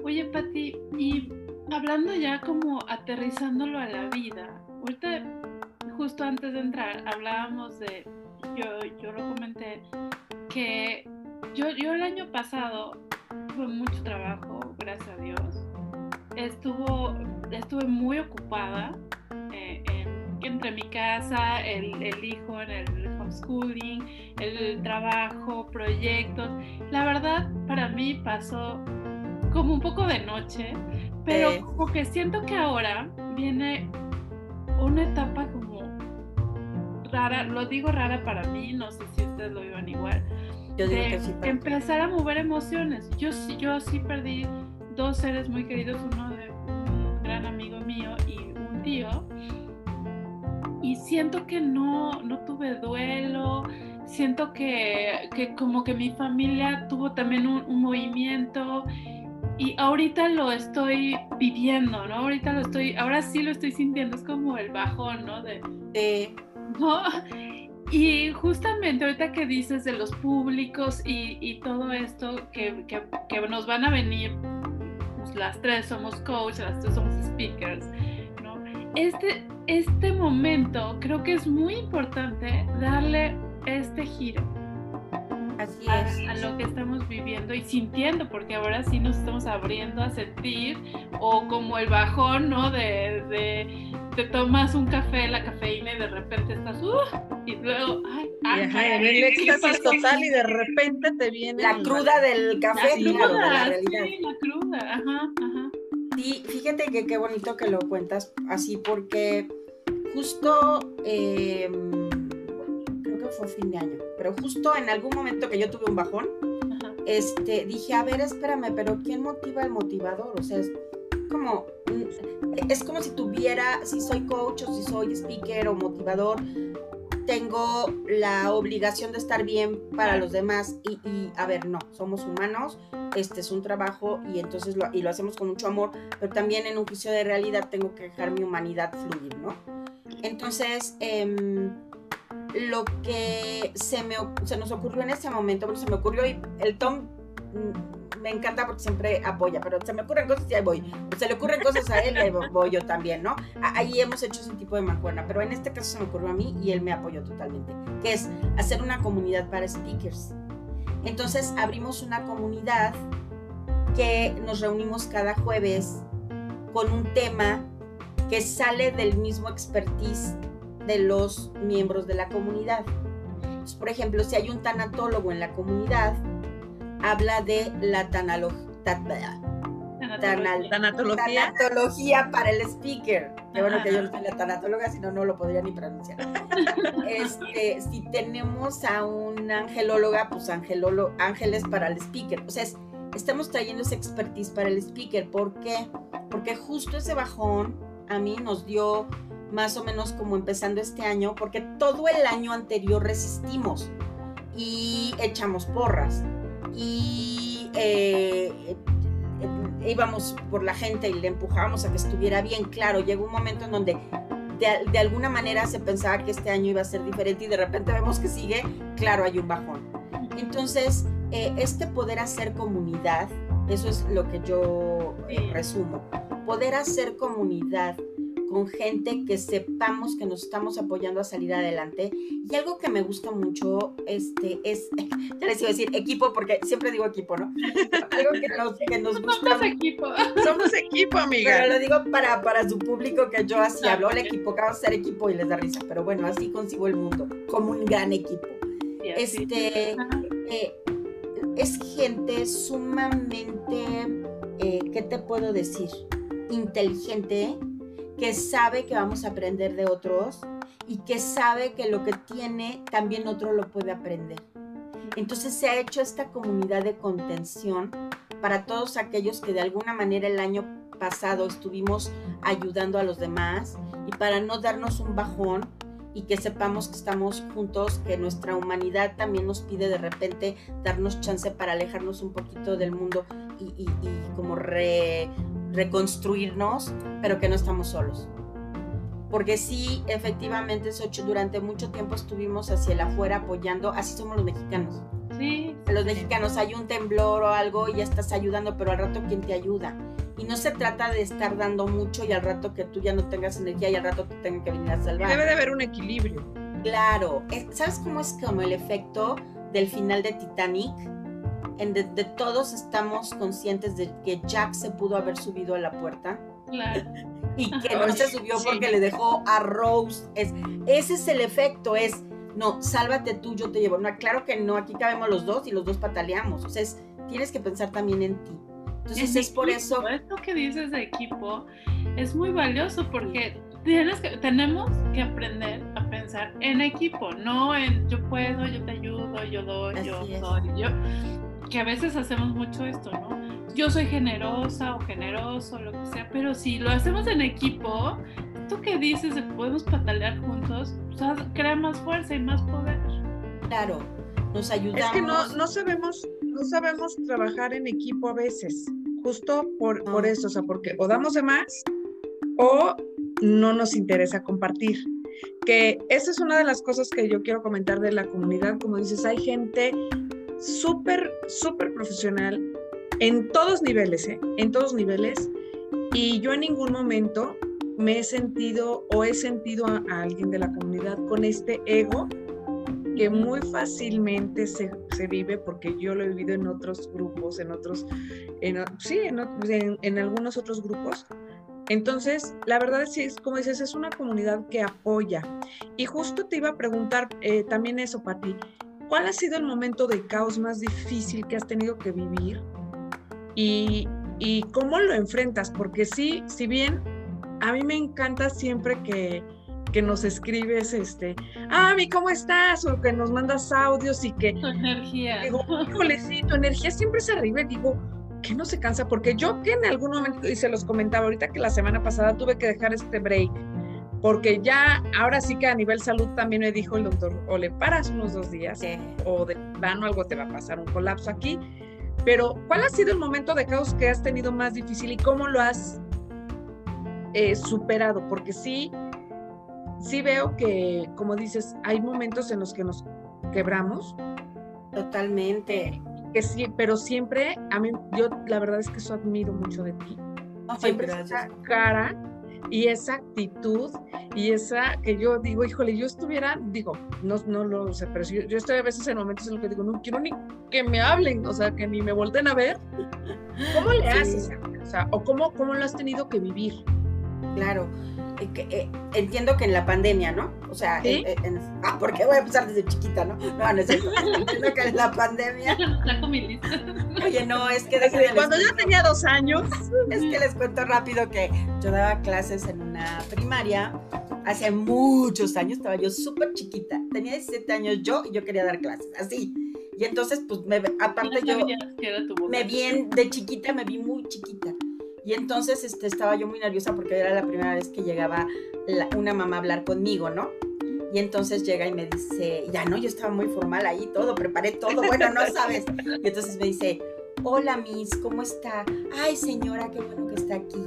Speaker 1: Oye, Pati, y hablando ya como aterrizándolo a la vida, ahorita justo antes de entrar hablábamos de yo yo lo comenté que yo yo el año pasado tuve mucho trabajo, gracias a Dios estuvo, estuve muy ocupada eh, entre mi casa, el, el, hijo en el homeschooling, el trabajo, proyectos. La verdad, para mí pasó como un poco de noche, pero como que siento que ahora viene una etapa como rara, lo digo rara para mí, no sé si ustedes lo vivan igual.
Speaker 3: Yo digo que sí,
Speaker 1: empezar a mover emociones. Yo, yo sí perdí dos seres muy queridos, uno de un gran amigo mío y un tío. Y siento que no, no tuve duelo, siento que, que, como que mi familia tuvo también un, movimiento y ahorita lo estoy viviendo, ¿no? Ahorita lo estoy, ahora sí lo estoy sintiendo, es como el bajón, ¿no? De, ¿no? Y justamente ahorita que dices de los públicos y, y todo esto que, que, que, nos van a venir las tres somos coaches, las tres somos speakers, ¿no? Este, este momento creo que es muy importante darle este giro.
Speaker 3: Así
Speaker 1: es. A, lo que estamos viviendo y sintiendo, porque ahora sí nos estamos abriendo a sentir, o como el bajón, ¿no? De, de te tomas un café, la cafeína y de repente estás, uh, y luego, ay,
Speaker 2: ay, en el éxtasis total y de repente te viene
Speaker 3: la cruda del café,
Speaker 1: la cruda, la realidad. Sí, la cruda, ajá, ajá.
Speaker 3: Sí, fíjate que qué bonito que lo cuentas así porque justo em, que fue fin de año, pero justo en algún momento que yo tuve un bajón, este dije, a ver, espérame, pero ¿quién motiva el motivador? O sea, es como es como si tuviera, si soy coach o si soy speaker o motivador, tengo la obligación de estar bien para los demás y, a ver, no, somos humanos, este es un trabajo y entonces lo, y lo hacemos con mucho amor, pero también en un juicio de realidad tengo que dejar mi humanidad fluir, ¿no? Entonces, em, lo que se, me, se nos ocurrió en ese momento, bueno, se me ocurrió y el Tom mm, me encanta porque siempre apoya, pero se me ocurren cosas y ahí voy. Se le ocurren cosas a él y ahí voy yo también, ¿no? Ahí hemos hecho ese tipo de mancuerna, pero en este caso se me ocurrió a mí y él me apoyó totalmente, que es hacer una comunidad para speakers. Entonces abrimos una comunidad que nos reunimos cada jueves con un tema que sale del mismo expertise de los miembros de la comunidad. por ejemplo, si hay un tanatólogo en la comunidad, habla de la tanatología. tanatología para el speaker. Qué bueno que yo no soy la tanatóloga, si no, no lo podría ni pronunciar. este, si tenemos a un angelóloga, pues angelolo, ángeles para el speaker. O sea, estamos trayendo esa expertise para el speaker. ¿Por qué? Porque justo ese bajón a mí nos dio más o menos como empezando este año, porque todo el año anterior resistimos y echamos porras y eh, eh, íbamos por la gente y le empujábamos a que estuviera bien. Claro, llegó un momento en donde de, alguna manera se pensaba que este año iba a ser diferente y de repente vemos que sigue, claro, hay un bajón. Entonces, eh, este poder hacer comunidad, eso es lo que yo resumo, poder hacer comunidad con gente que sepamos que nos estamos apoyando a salir adelante. Y algo que me gusta mucho este, es, ya les iba a decir equipo, porque siempre digo equipo, ¿no? Algo que nos, que nos gusta.
Speaker 1: Somos equipo.
Speaker 2: Somos equipo, amiga.
Speaker 3: Pero lo digo para, para su público que yo así hablo, el equipo, que vamos a ser equipo y les da risa. Pero bueno, así consigo el mundo, como un gran equipo. Este, eh, es gente sumamente, eh, ¿qué te puedo decir? Inteligente, que sabe que vamos a aprender de otros y que sabe que lo que tiene también otro lo puede aprender. Entonces se ha hecho esta comunidad de contención para todos aquellos que de alguna manera el año pasado estuvimos ayudando a los demás y para no darnos un bajón y que sepamos que estamos juntos, que nuestra humanidad también nos pide de repente darnos chance para alejarnos un poquito del mundo y, como re, reconstruirnos, pero que no estamos solos. Porque sí, efectivamente, durante mucho tiempo estuvimos hacia el afuera apoyando, así somos los mexicanos.
Speaker 1: Sí.
Speaker 3: Los mexicanos hay un temblor o algo y ya estás ayudando, pero al rato ¿quién te ayuda? Y no se trata de estar dando mucho y al rato que tú ya no tengas energía y al rato te tengan que venir a salvar.
Speaker 2: Debe de haber un equilibrio.
Speaker 3: Claro. ¿Sabes cómo es como el efecto del final de Titanic? En de, todos estamos conscientes de que Jack se pudo haber subido a la puerta.
Speaker 1: Claro.
Speaker 3: Y que no se subió porque le dejó a Rose. Es, ese es el efecto, es, no, sálvate tú, yo te llevo. No, claro que no, aquí cabemos los dos y los dos pataleamos. O sea, tienes que pensar también en ti. Entonces es, por eso.
Speaker 1: Esto que dices de equipo es muy valioso porque tienes que, tenemos que aprender a pensar en equipo, no en yo puedo, yo te ayudo, yo doy, yo soy, yo que a veces hacemos mucho esto, ¿no? Yo soy generosa o generoso, lo que sea, pero si lo hacemos en equipo, esto que dices de podemos patalear juntos, crea más fuerza y más poder.
Speaker 3: Claro, nos ayudamos.
Speaker 2: Es que no, no sabemos, no sabemos trabajar en equipo a veces, justo por, por eso, o sea, porque o damos de más o no nos interesa compartir. Que esa es una de las cosas que yo quiero comentar de la comunidad, como dices, hay gente súper, súper profesional en todos niveles, ¿eh? en todos niveles. Y yo en ningún momento me he sentido o he sentido a, alguien de la comunidad con este ego que muy fácilmente se, se, vive porque yo lo he vivido en otros grupos, en otros, en, sí, en, en, algunos otros grupos. Entonces, la verdad es, es, como dices, es una comunidad que apoya. Y justo te iba a preguntar eh, también eso, Pati. ¿Cuál ha sido el momento de caos más difícil que has tenido que vivir? Y, cómo lo enfrentas, porque sí, si bien a mí me encanta siempre que, que nos escribes, este, ah, mi, ¿cómo estás? O que nos mandas audios y que...
Speaker 1: Tu energía.
Speaker 2: Digo, híjole, sí, tu energía siempre se arriba y digo, que no se cansa, porque yo que en algún momento, y se los comentaba ahorita que la semana pasada tuve que dejar este break porque ya ahora sí que a nivel salud también me dijo el doctor, o le paras unos dos días, o de plano algo te va a pasar, un colapso aquí. Pero, ¿cuál ha sido el momento de caos que has tenido más difícil y cómo lo has eh, superado? Porque sí, sí veo que, como dices, hay momentos en los que nos quebramos.
Speaker 3: Totalmente.
Speaker 2: que sí, pero siempre, a mí, yo la verdad es que eso admiro mucho de ti. siempre esa cara y esa actitud y esa que yo digo, híjole, yo estuviera, digo, no, no lo sé, pero yo, yo, estoy a veces en momentos en los que digo, no quiero ni que me hablen, o sea, que ni me volteen a ver. ¿Cómo le haces? O sea, o cómo, cómo lo has tenido que vivir.
Speaker 3: Claro. Eh, entiendo que en la pandemia, ¿no? O sea, ah, porque voy a empezar desde chiquita, ¿no? No, no es cierto. entiendo que en la pandemia. Oye, no, es que
Speaker 2: desde cuando yo tenía dos años.
Speaker 3: Es que les cuento rápido que yo daba clases en una primaria hace muchos años, estaba yo súper chiquita. Tenía 17 años yo y yo quería dar clases, así. Y entonces, pues, me, aparte yo me vi de chiquita, me vi muy chiquita. Y entonces este, estaba yo muy nerviosa porque era la primera vez que llegaba una mamá a hablar conmigo, ¿no? Y entonces llega y me dice, ya no, yo estaba muy formal ahí, todo, preparé todo, bueno, no sabes. Y entonces me dice, hola Miss, ¿cómo está? Ay señora, qué bueno que está aquí.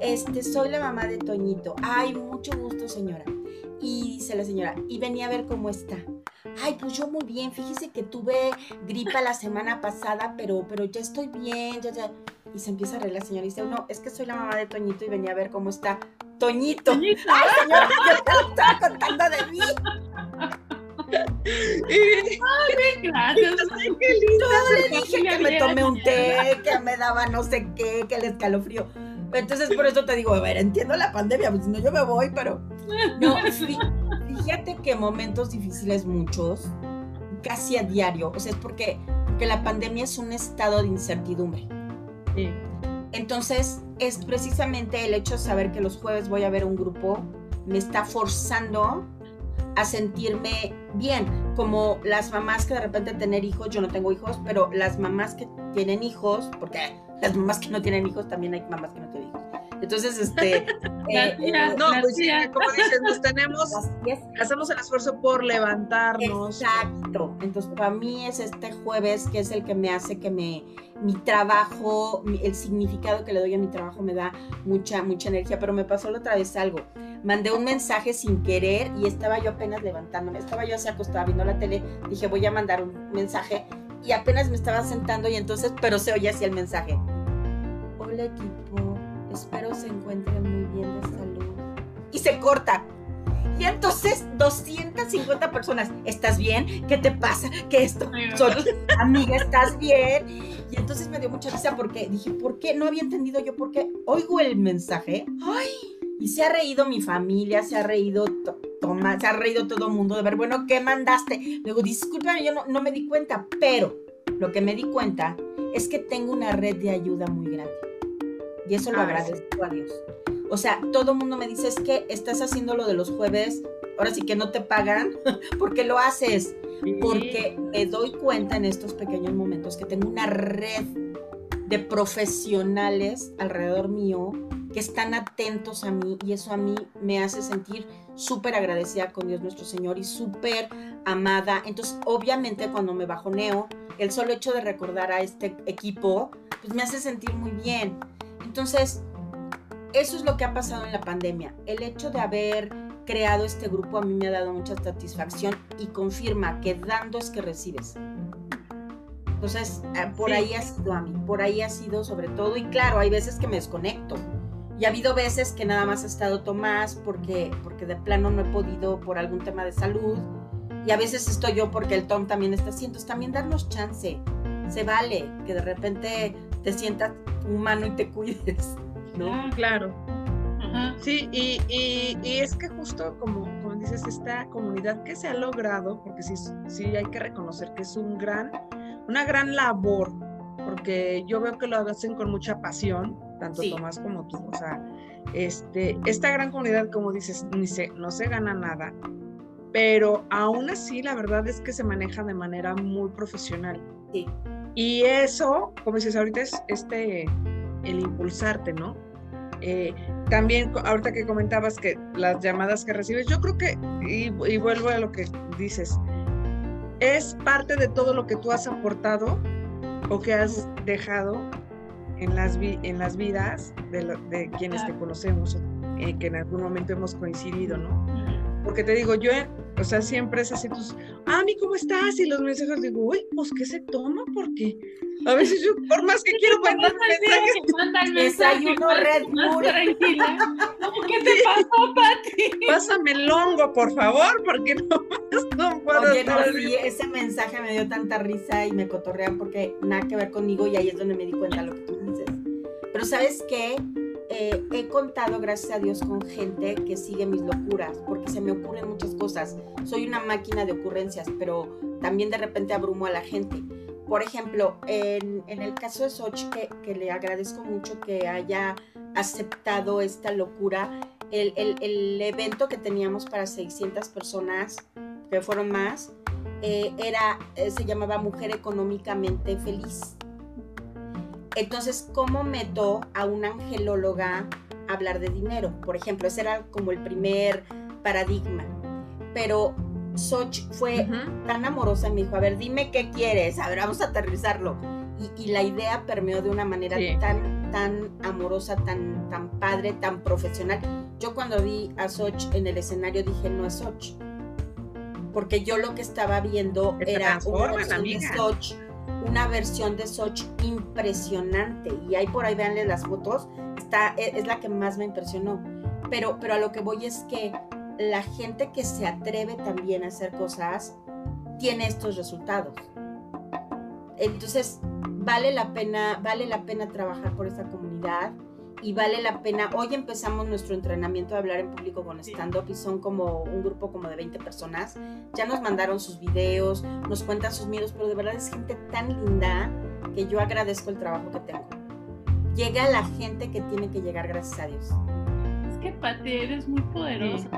Speaker 3: Este, soy la mamá de Toñito. Ay, mucho gusto señora. Y dice la señora, y venía a ver cómo está. Ay, pues yo muy bien, fíjese que tuve gripa la semana pasada, pero, pero ya estoy bien, ya, ya y se empieza a reír la señora y dice, no, es que soy la mamá de Toñito y venía a ver cómo está Toñito. Toñito. Ay, señora, yo te estaba contando de mí.
Speaker 1: Ay, gracias.
Speaker 3: Ay, qué lindo. Yo le dije que me tomé un té, que me daba no sé qué, que el escalofrío. Entonces, por eso te digo, a ver, entiendo la pandemia, pues si no yo me voy, pero. No, fíjate que momentos difíciles muchos, casi a diario, o sea, es porque, porque la pandemia es un estado de incertidumbre. Entonces, es precisamente el hecho de saber que los jueves voy a ver un grupo, me está forzando a sentirme bien, como las mamás que de repente tener hijos, yo no tengo hijos, pero las mamás que tienen hijos, porque las mamás que no tienen hijos, también hay mamás que no. Entonces, este...
Speaker 2: Eh, eh, no, pues sí, como dices, nos tenemos, hacemos el esfuerzo por levantarnos.
Speaker 3: Exacto. Entonces, para mí es este jueves que es el que me hace que me, mi trabajo, el significado que le doy a mi trabajo me da mucha, mucha energía, pero me pasó la otra vez algo. Mandé un mensaje sin querer y estaba yo apenas levantándome, estaba yo así acostada viendo la tele, dije voy a mandar un mensaje y apenas me estaba sentando y entonces, pero se oye así el mensaje. Hola equipo, espero se encuentren muy bien de salud. Y se corta. Y entonces 250 personas, ¿estás bien? ¿Qué te pasa? ¿Qué esto? Soy, amiga, ¿estás bien? Y entonces me dio mucha risa porque dije, ¿por qué? No había entendido yo por qué. Oigo el mensaje. ¡Ay! Y se ha reído mi familia, se ha reído Tomás, se ha reído todo el mundo de ver, bueno, ¿qué mandaste? Luego, discúlpame, yo no, me di cuenta, pero lo que me di cuenta es que tengo una red de ayuda muy grande. Y eso lo ah, agradezco a Dios. O sea, todo el mundo me dice, es que estás haciendo lo de los jueves, ahora sí que no te pagan, porque lo haces. Porque me doy cuenta en estos pequeños momentos que tengo una red de profesionales alrededor mío que están atentos a mí y eso a mí me hace sentir súper agradecida con Dios nuestro Señor y súper amada. Entonces, obviamente cuando me bajoneo, el solo hecho de recordar a este equipo, pues me hace sentir muy bien. Entonces, eso es lo que ha pasado en la pandemia. El hecho de haber creado este grupo a mí me ha dado mucha satisfacción y confirma que dando es que recibes. Entonces, eh, por ahí ha sido a mí, por ahí ha sido sobre todo, y claro, hay veces que me desconecto. Y ha habido veces que nada más ha estado Tomás porque, porque de plano no he podido por algún tema de salud. Y a veces estoy yo porque el Tom también está así. Entonces también darnos chance. Se vale que de repente te sientas humano y te cuides. ¿no?
Speaker 2: Ah, claro. Sí, y, es que justo como, como dices, esta comunidad que se ha logrado, porque sí, sí hay que reconocer que es un gran, una gran labor, porque yo veo que lo hacen con mucha pasión, tanto Tomás como tú. O sea, este, esta gran comunidad, como dices, ni se, no se gana nada, pero aún así la verdad es que se maneja de manera muy profesional.
Speaker 3: Sí.
Speaker 2: Y eso, como dices ahorita, es este, el impulsarte, ¿no? Eh, también ahorita que comentabas que las llamadas que recibes, yo creo que, y, vuelvo a lo que dices, es parte de todo lo que tú has aportado o que has dejado en las, en las vidas de, quienes te conocemos, eh, que en algún momento hemos coincidido, ¿no? Porque te digo, yo O sea, siempre es así, tus, ah, mi, ¿cómo estás? Y los mensajes digo, uy, pues, ¿qué se toma? Porque a veces yo, por más que quiero mandar mensajes,
Speaker 3: desayuno Red Bull.
Speaker 1: ¿Qué te pasó, Pati?
Speaker 2: Pásame el hongo, por favor, porque no, no puedo
Speaker 3: Oye, no, sí, ese mensaje me dio tanta risa y me cotorrean porque nada que ver conmigo y ahí es donde me di cuenta lo que tú dices. Pero ¿sabes qué? Eh, he contado, gracias a Dios, con gente que sigue mis locuras, porque se me ocurren muchas cosas. Soy una máquina de ocurrencias, pero también de repente abrumo a la gente. Por ejemplo, en, el caso de Soch, que, le agradezco mucho que haya aceptado esta locura, el, evento que teníamos para 600 personas, que fueron más, eh, era, eh, se llamaba Mujer Económicamente Feliz. Entonces, ¿cómo meto a una angelóloga a hablar de dinero? Por ejemplo, ese era como el primer paradigma. Pero Soch fue tan amorosa y me dijo, a ver, dime qué quieres, a ver, vamos a aterrizarlo. Y, la idea permeó de una manera tan, tan amorosa, tan, tan padre, tan profesional. Yo cuando vi a Soch en el escenario dije, no es Soch. Porque yo lo que estaba viendo era una versión de Soch una versión de Soch impresionante. Y ahí por ahí veanle las fotos, está, e, es, la que más me impresionó. Pero, pero a lo que voy es que la gente que se atreve también a hacer cosas tiene estos resultados. Entonces, vale la pena, vale la pena trabajar por esta comunidad y vale la pena. Hoy empezamos nuestro entrenamiento de hablar en público con stand-up y son como un grupo como de 20 personas. Ya nos mandaron sus videos, nos cuentan sus miedos, pero de verdad es gente tan linda que yo agradezco el trabajo que tengo. Llega la gente que tiene que llegar, gracias a Dios.
Speaker 1: Es que Pati, eres muy poderosa.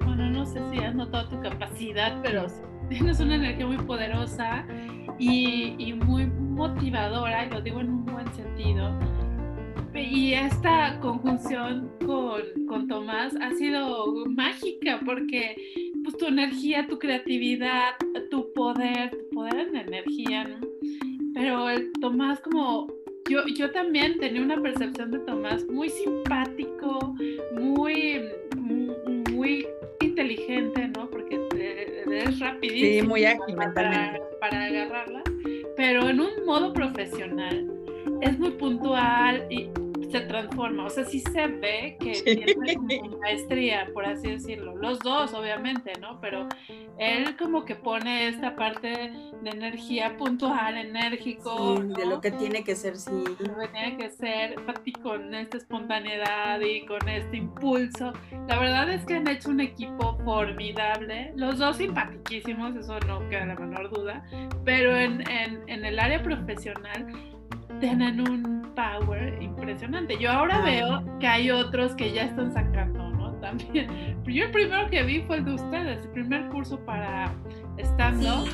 Speaker 1: bueno, no sé si has notado tu capacidad, pero tienes una energía muy poderosa y, y muy motivadora, y lo digo en un buen sentido y esta conjunción con, Tomás ha sido mágica porque pues, tu energía, tu creatividad, tu poder, tu poder en energía, ¿no? Pero el Tomás como yo, yo también tenía una percepción de Tomás muy simpático, muy, muy, inteligente, ¿no? Porque es rapidísimo.
Speaker 2: Sí, muy ágil
Speaker 1: para, para agarrarla, pero en un modo profesional es muy puntual y se transforma. O sea, sí se ve que tiene maestría, por así decirlo. Los dos, obviamente, ¿no? Pero él como que pone esta parte de energía puntual, enérgico.
Speaker 3: de lo que tiene que ser, sí.
Speaker 1: Lo que tiene que ser, con esta espontaneidad y con este impulso. La verdad es que han hecho un equipo formidable. Los dos simpaticísimos, eso no queda la menor duda. Pero en, en, en el área profesional tienen un power impresionante. Yo ahora veo que hay otros que ya están sacando, ¿no? También. Yo el primero que vi fue el de ustedes, el primer curso para stand-up.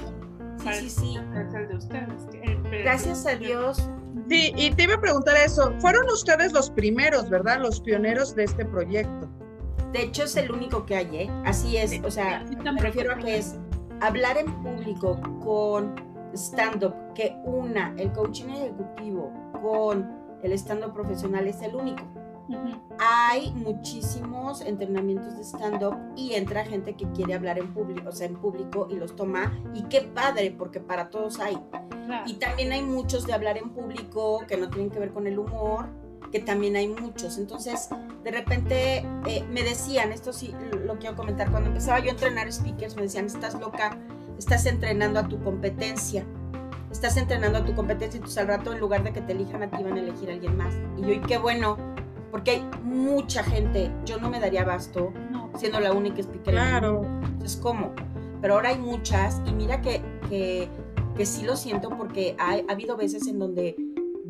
Speaker 3: Sí, sí, sí,
Speaker 1: Es el de ustedes.
Speaker 3: Gracias a Dios.
Speaker 2: Sí, y te iba a preguntar eso. Fueron ustedes los primeros, ¿verdad? Los pioneros de este proyecto.
Speaker 3: De hecho, es el único que hay, ¿eh? Así es. O sea, me refiero a que es hablar en público con stand-up que una el coaching ejecutivo con el stand-up profesional es el único. Hay muchísimos entrenamientos de stand-up y entra gente que quiere hablar en público, o sea, en público y los toma. Y qué padre, porque para todos hay. Y también hay muchos de hablar en público que no tienen que ver con el humor, que también hay muchos. Entonces, de repente eh, me decían, esto sí lo quiero comentar, cuando empezaba yo a entrenar speakers, me decían, estás loca, estás entrenando a tu competencia. Estás entrenando a tu competencia y entonces al rato en lugar de que te elijan a ti van a elegir a alguien más. Y yo, y qué bueno, porque hay mucha gente, yo no me daría abasto siendo la única speaker.
Speaker 2: Claro.
Speaker 3: Entonces, ¿cómo? Pero ahora hay muchas y mira que, que, que sí lo siento porque ha, ha habido veces en donde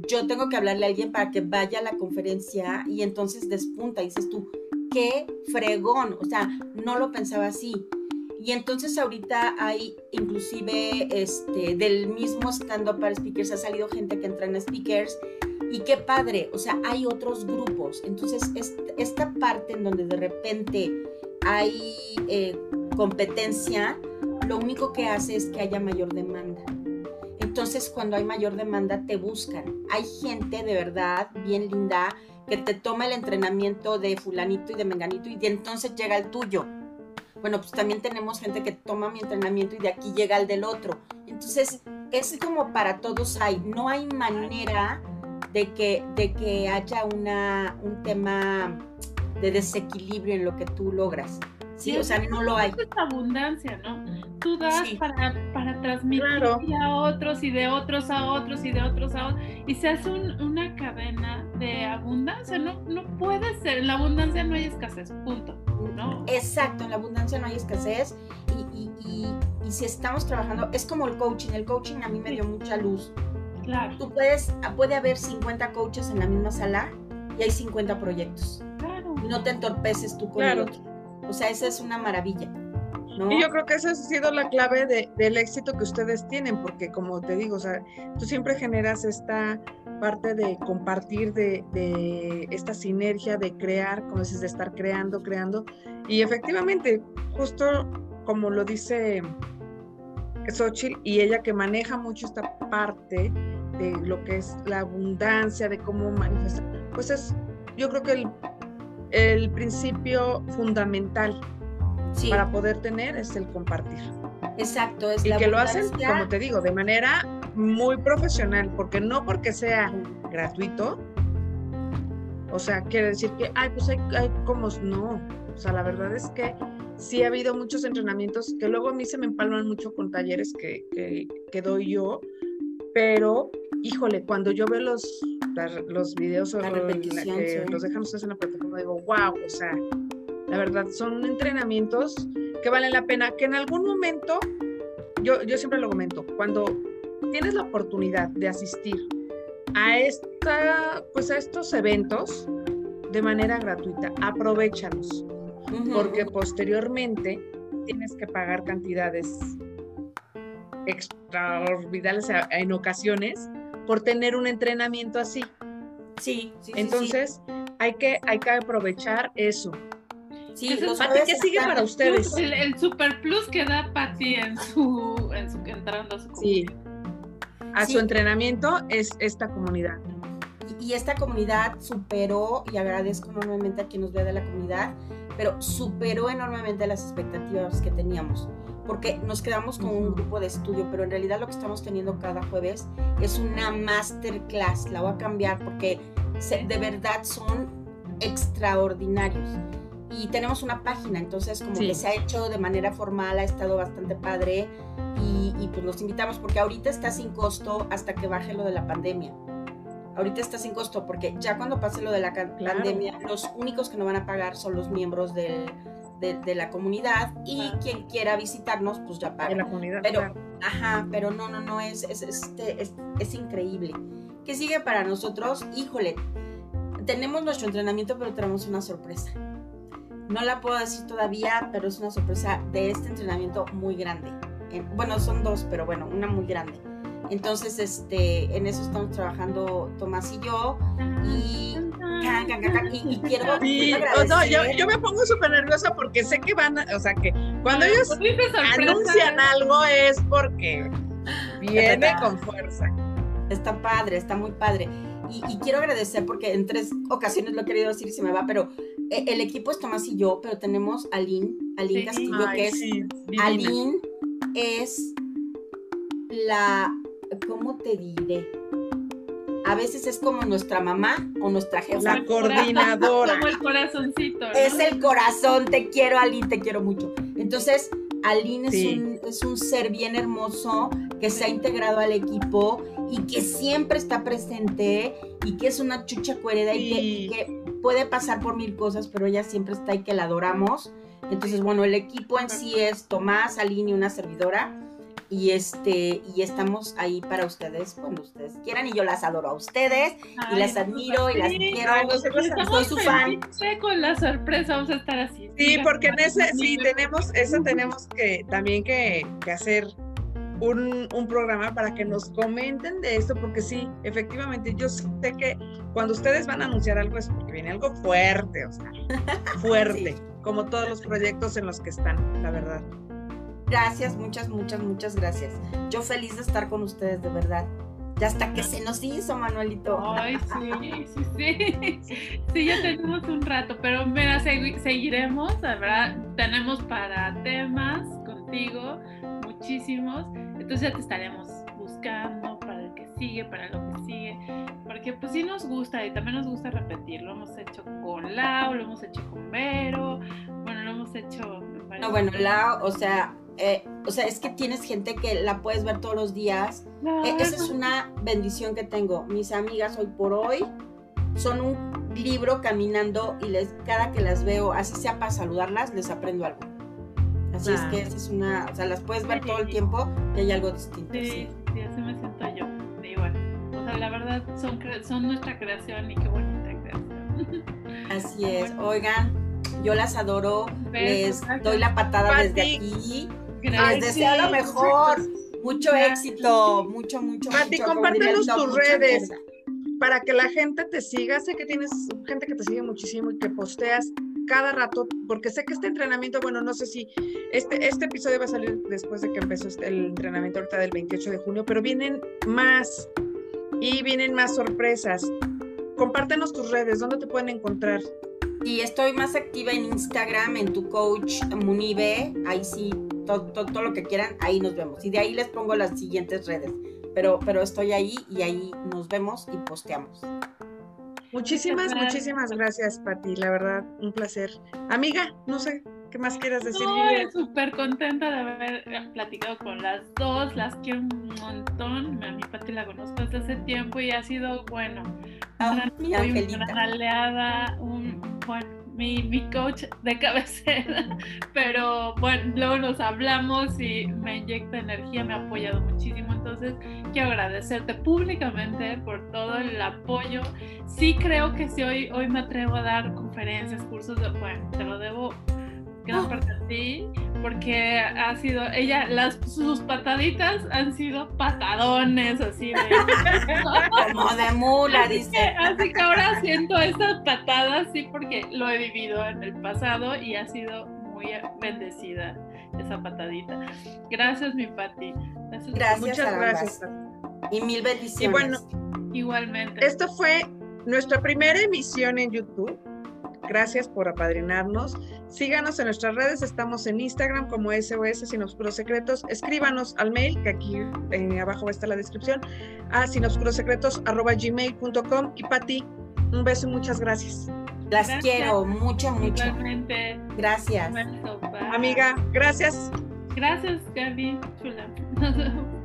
Speaker 3: yo tengo que hablarle a alguien para que vaya a la conferencia y entonces despunta y dices tú, qué fregón, o sea, no lo pensaba así. Y entonces ahorita hay inclusive este, del mismo stand-up para speakers, ha salido gente que entra en speakers y qué padre, o sea, hay otros grupos. Entonces, esta parte en donde de repente hay eh, competencia, lo único que hace es que haya mayor demanda. Entonces, cuando hay mayor demanda, te buscan. Hay gente de verdad bien linda que te toma el entrenamiento de fulanito y de menganito y de entonces llega el tuyo bueno, pues también tenemos gente que toma mi entrenamiento y de aquí llega al del otro. Entonces, es como para todos hay, no hay manera de que, de que haya una, un tema de desequilibrio en lo que tú logras. Sí, o sea, no lo hay.
Speaker 1: Es abundancia, ¿no? Tú das para, para transmitir a otros y de otros a otros y de otros a otros. Y se hace una cadena de abundancia. No, no puede ser. En la abundancia no hay escasez, punto. ¿no?
Speaker 3: Exacto, en la abundancia no hay escasez. Y, y, y, si estamos trabajando, es como el coaching. El coaching a mí me dio mucha luz.
Speaker 1: Claro.
Speaker 3: Tú puedes, puede haber 50 coaches en la misma sala y hay 50 proyectos.
Speaker 1: Claro.
Speaker 3: Y no te entorpeces tú con el otro. O sea, esa es una maravilla.
Speaker 2: Y yo creo que esa ha sido la clave del éxito que ustedes tienen, porque como te digo, o sea, tú siempre generas esta parte de compartir, de, de esta sinergia, de crear, como dices, de estar creando, creando. Y efectivamente, justo como lo dice Xochitl, y ella que maneja mucho esta parte de lo que es la abundancia, de cómo manifestar, pues es, yo creo que el el principio fundamental para poder tener es el compartir.
Speaker 3: Exacto, es
Speaker 2: y que lo hacen, como te digo, de manera muy profesional, porque no porque sea gratuito, o sea, quiere decir que, ay, pues hay, hay como, no, o sea, la verdad es que sí ha habido muchos entrenamientos que luego a mí se me empalman mucho con talleres que, que, que doy yo, pero, híjole, cuando yo veo los, los videos o que los dejan ustedes en la plataforma, digo, wow, o sea, la verdad, son entrenamientos que valen la pena, que en algún momento, yo, yo siempre lo comento, cuando tienes la oportunidad de asistir a, esta, pues a estos eventos de manera gratuita, aprovechalos, porque posteriormente tienes que pagar cantidades extraordinarias en ocasiones por tener un entrenamiento así.
Speaker 3: Sí, sí.
Speaker 2: Entonces, Hay, que, hay que aprovechar eso.
Speaker 3: Sí,
Speaker 2: Pati, ¿qué sigue para ustedes?
Speaker 1: El, super plus que da Pati en su, en su entrando a su
Speaker 2: Sí. A su entrenamiento es esta comunidad.
Speaker 3: Y, esta comunidad superó, y agradezco enormemente a quien nos ve de la comunidad, pero superó enormemente las expectativas que teníamos porque nos quedamos con un grupo de estudio, pero en realidad lo que estamos teniendo cada jueves es una masterclass. La voy a cambiar porque de verdad son extraordinarios. Y tenemos una página, entonces como que se ha hecho de manera formal, ha estado bastante padre y, y pues los invitamos porque ahorita está sin costo hasta que baje lo de la pandemia ahorita está sin costo porque ya cuando pase lo de la pandemia, los únicos que no van a pagar son los miembros del, de, la comunidad y quien quiera visitarnos, pues ya paga.
Speaker 2: la comunidad.
Speaker 3: Pero, ajá, pero no, no, no, es, es, este, es, es increíble. ¿Qué sigue para nosotros? Híjole, tenemos nuestro entrenamiento, pero tenemos una sorpresa. No la puedo decir todavía, pero es una sorpresa de este entrenamiento muy grande. Bueno, son dos, pero bueno, una muy grande. Entonces, este, en eso estamos trabajando Tomás y yo. Y, y, quiero,
Speaker 2: yo, me pongo súper nerviosa porque sé que van, o sea, que cuando ellos anuncian algo es porque viene con fuerza.
Speaker 3: Está padre, está muy padre. Y, quiero agradecer porque en tres ocasiones lo he querido decir y se me va, pero eh, el equipo es Tomás y yo, pero tenemos a Aline, Aline Castillo, que es Aline es la ¿cómo te diré? A veces es como nuestra mamá o nuestra jefa.
Speaker 2: La coordinadora.
Speaker 1: Como el corazoncito.
Speaker 3: Es el corazón, te quiero, Aline, te quiero mucho. Entonces, Aline es, un, ser bien hermoso que se ha integrado al equipo y que siempre está presente y que es una chucha cuerda y, que, puede pasar por mil cosas, pero ella siempre está y que la adoramos. Entonces, bueno, el equipo en sí es Tomás, Aline y una servidora y este y estamos ahí para ustedes cuando ustedes quieran y yo las adoro a ustedes y las admiro y las quiero
Speaker 1: soy su fan. con la sorpresa vamos a estar así
Speaker 2: sí porque en ese sí tenemos eso tenemos que también que, que hacer un, un, programa para que nos comenten de esto, porque sí, efectivamente, yo sé que cuando ustedes van a anunciar algo es porque viene algo fuerte, o sea, fuerte, como todos los proyectos en los que están, la verdad.
Speaker 3: Gracias, muchas, muchas, muchas gracias. Yo feliz de estar con ustedes, de verdad. Ya hasta que se nos hizo, Manuelito.
Speaker 1: Ay, sí, sí, sí. Sí, ya tenemos un rato, pero mira, seguiremos, ¿verdad? Tenemos para temas contigo, muchísimos. Entonces ya te estaremos buscando para el que sigue, para lo que sigue. Porque pues sí nos gusta y también nos gusta repetir. Lo hemos hecho con Lau, lo hemos hecho con Vero, bueno, lo hemos hecho...
Speaker 3: No, bueno, Lau, o sea, eh, o sea, es que tienes gente que la puedes ver todos los días. Eh, esa es una bendición que tengo. Mis amigas hoy por hoy son un libro caminando y les, cada que las veo, así sea para saludarlas, les aprendo algo. Así es que esa es una, o sea, las puedes ver todo el tiempo y hay algo distinto.
Speaker 1: Sí, sí, así me siento yo. Igual. O sea, la verdad son, son nuestra creación y qué bonita creación.
Speaker 3: Así es. Oigan, yo las adoro. les doy la patada desde aquí. Les deseo lo mejor. Mucho éxito, mucho, mucho.
Speaker 2: Pati, compártenos tus redes para que la gente te siga. Sé que tienes gente que te sigue muchísimo y que posteas cada rato, porque sé que este entrenamiento, bueno, no sé si este, este episodio va a salir después de que empezó este, el entrenamiento ahorita del 28 de junio, pero vienen más y vienen más sorpresas. Compártenos tus redes, ¿dónde te pueden encontrar?
Speaker 3: Y estoy más activa en Instagram, en tu coach Munibe, ahí sí todo, lo que quieran, ahí nos vemos. Y de ahí les pongo las siguientes redes. Pero, pero estoy ahí y ahí nos vemos y posteamos.
Speaker 2: Muchísimas, muchísimas gracias, Pati. La verdad, un placer. Amiga, no sé, ¿qué más quieras decir?
Speaker 1: Estoy súper contenta de haber platicado con las dos. Las quiero un montón. A mi Pati la conozco desde hace tiempo y ha sido, bueno,
Speaker 3: una,
Speaker 1: una aliada, un, bueno, mi, mi coach de cabecera, pero bueno, luego nos hablamos y me inyecta energía, me ha apoyado muchísimo, entonces quiero agradecerte públicamente por todo el apoyo. Sí creo que si hoy, hoy me atrevo a dar conferencias, cursos, de, bueno, te lo debo gran parte ti, porque ha sido, ella, las, sus pataditas han sido patadones, así de...
Speaker 3: Como de mula, dice.
Speaker 1: Así que ahora siento esas patadas, sí, porque lo he vivido en el pasado y ha sido muy bendecida esa patadita. Gracias, mi Pati.
Speaker 3: Gracias.
Speaker 2: Muchas gracias.
Speaker 3: Y mil bendiciones.
Speaker 2: Y bueno,
Speaker 1: igualmente.
Speaker 2: Esto fue nuestra primera emisión en YouTube Gracias por apadrinarnos. Síganos en nuestras redes, estamos en Instagram como SOS Sin Obscuros Secretos. Escríbanos al mail, que aquí eh, abajo va a estar la descripción, a sinobscurosecretos.gmail.com. Y Pati, un beso y muchas gracias.
Speaker 3: Las quiero mucho, mucho.
Speaker 1: Igualmente.
Speaker 3: Gracias.
Speaker 2: Amiga, gracias.
Speaker 1: Gracias, Gaby. Chula.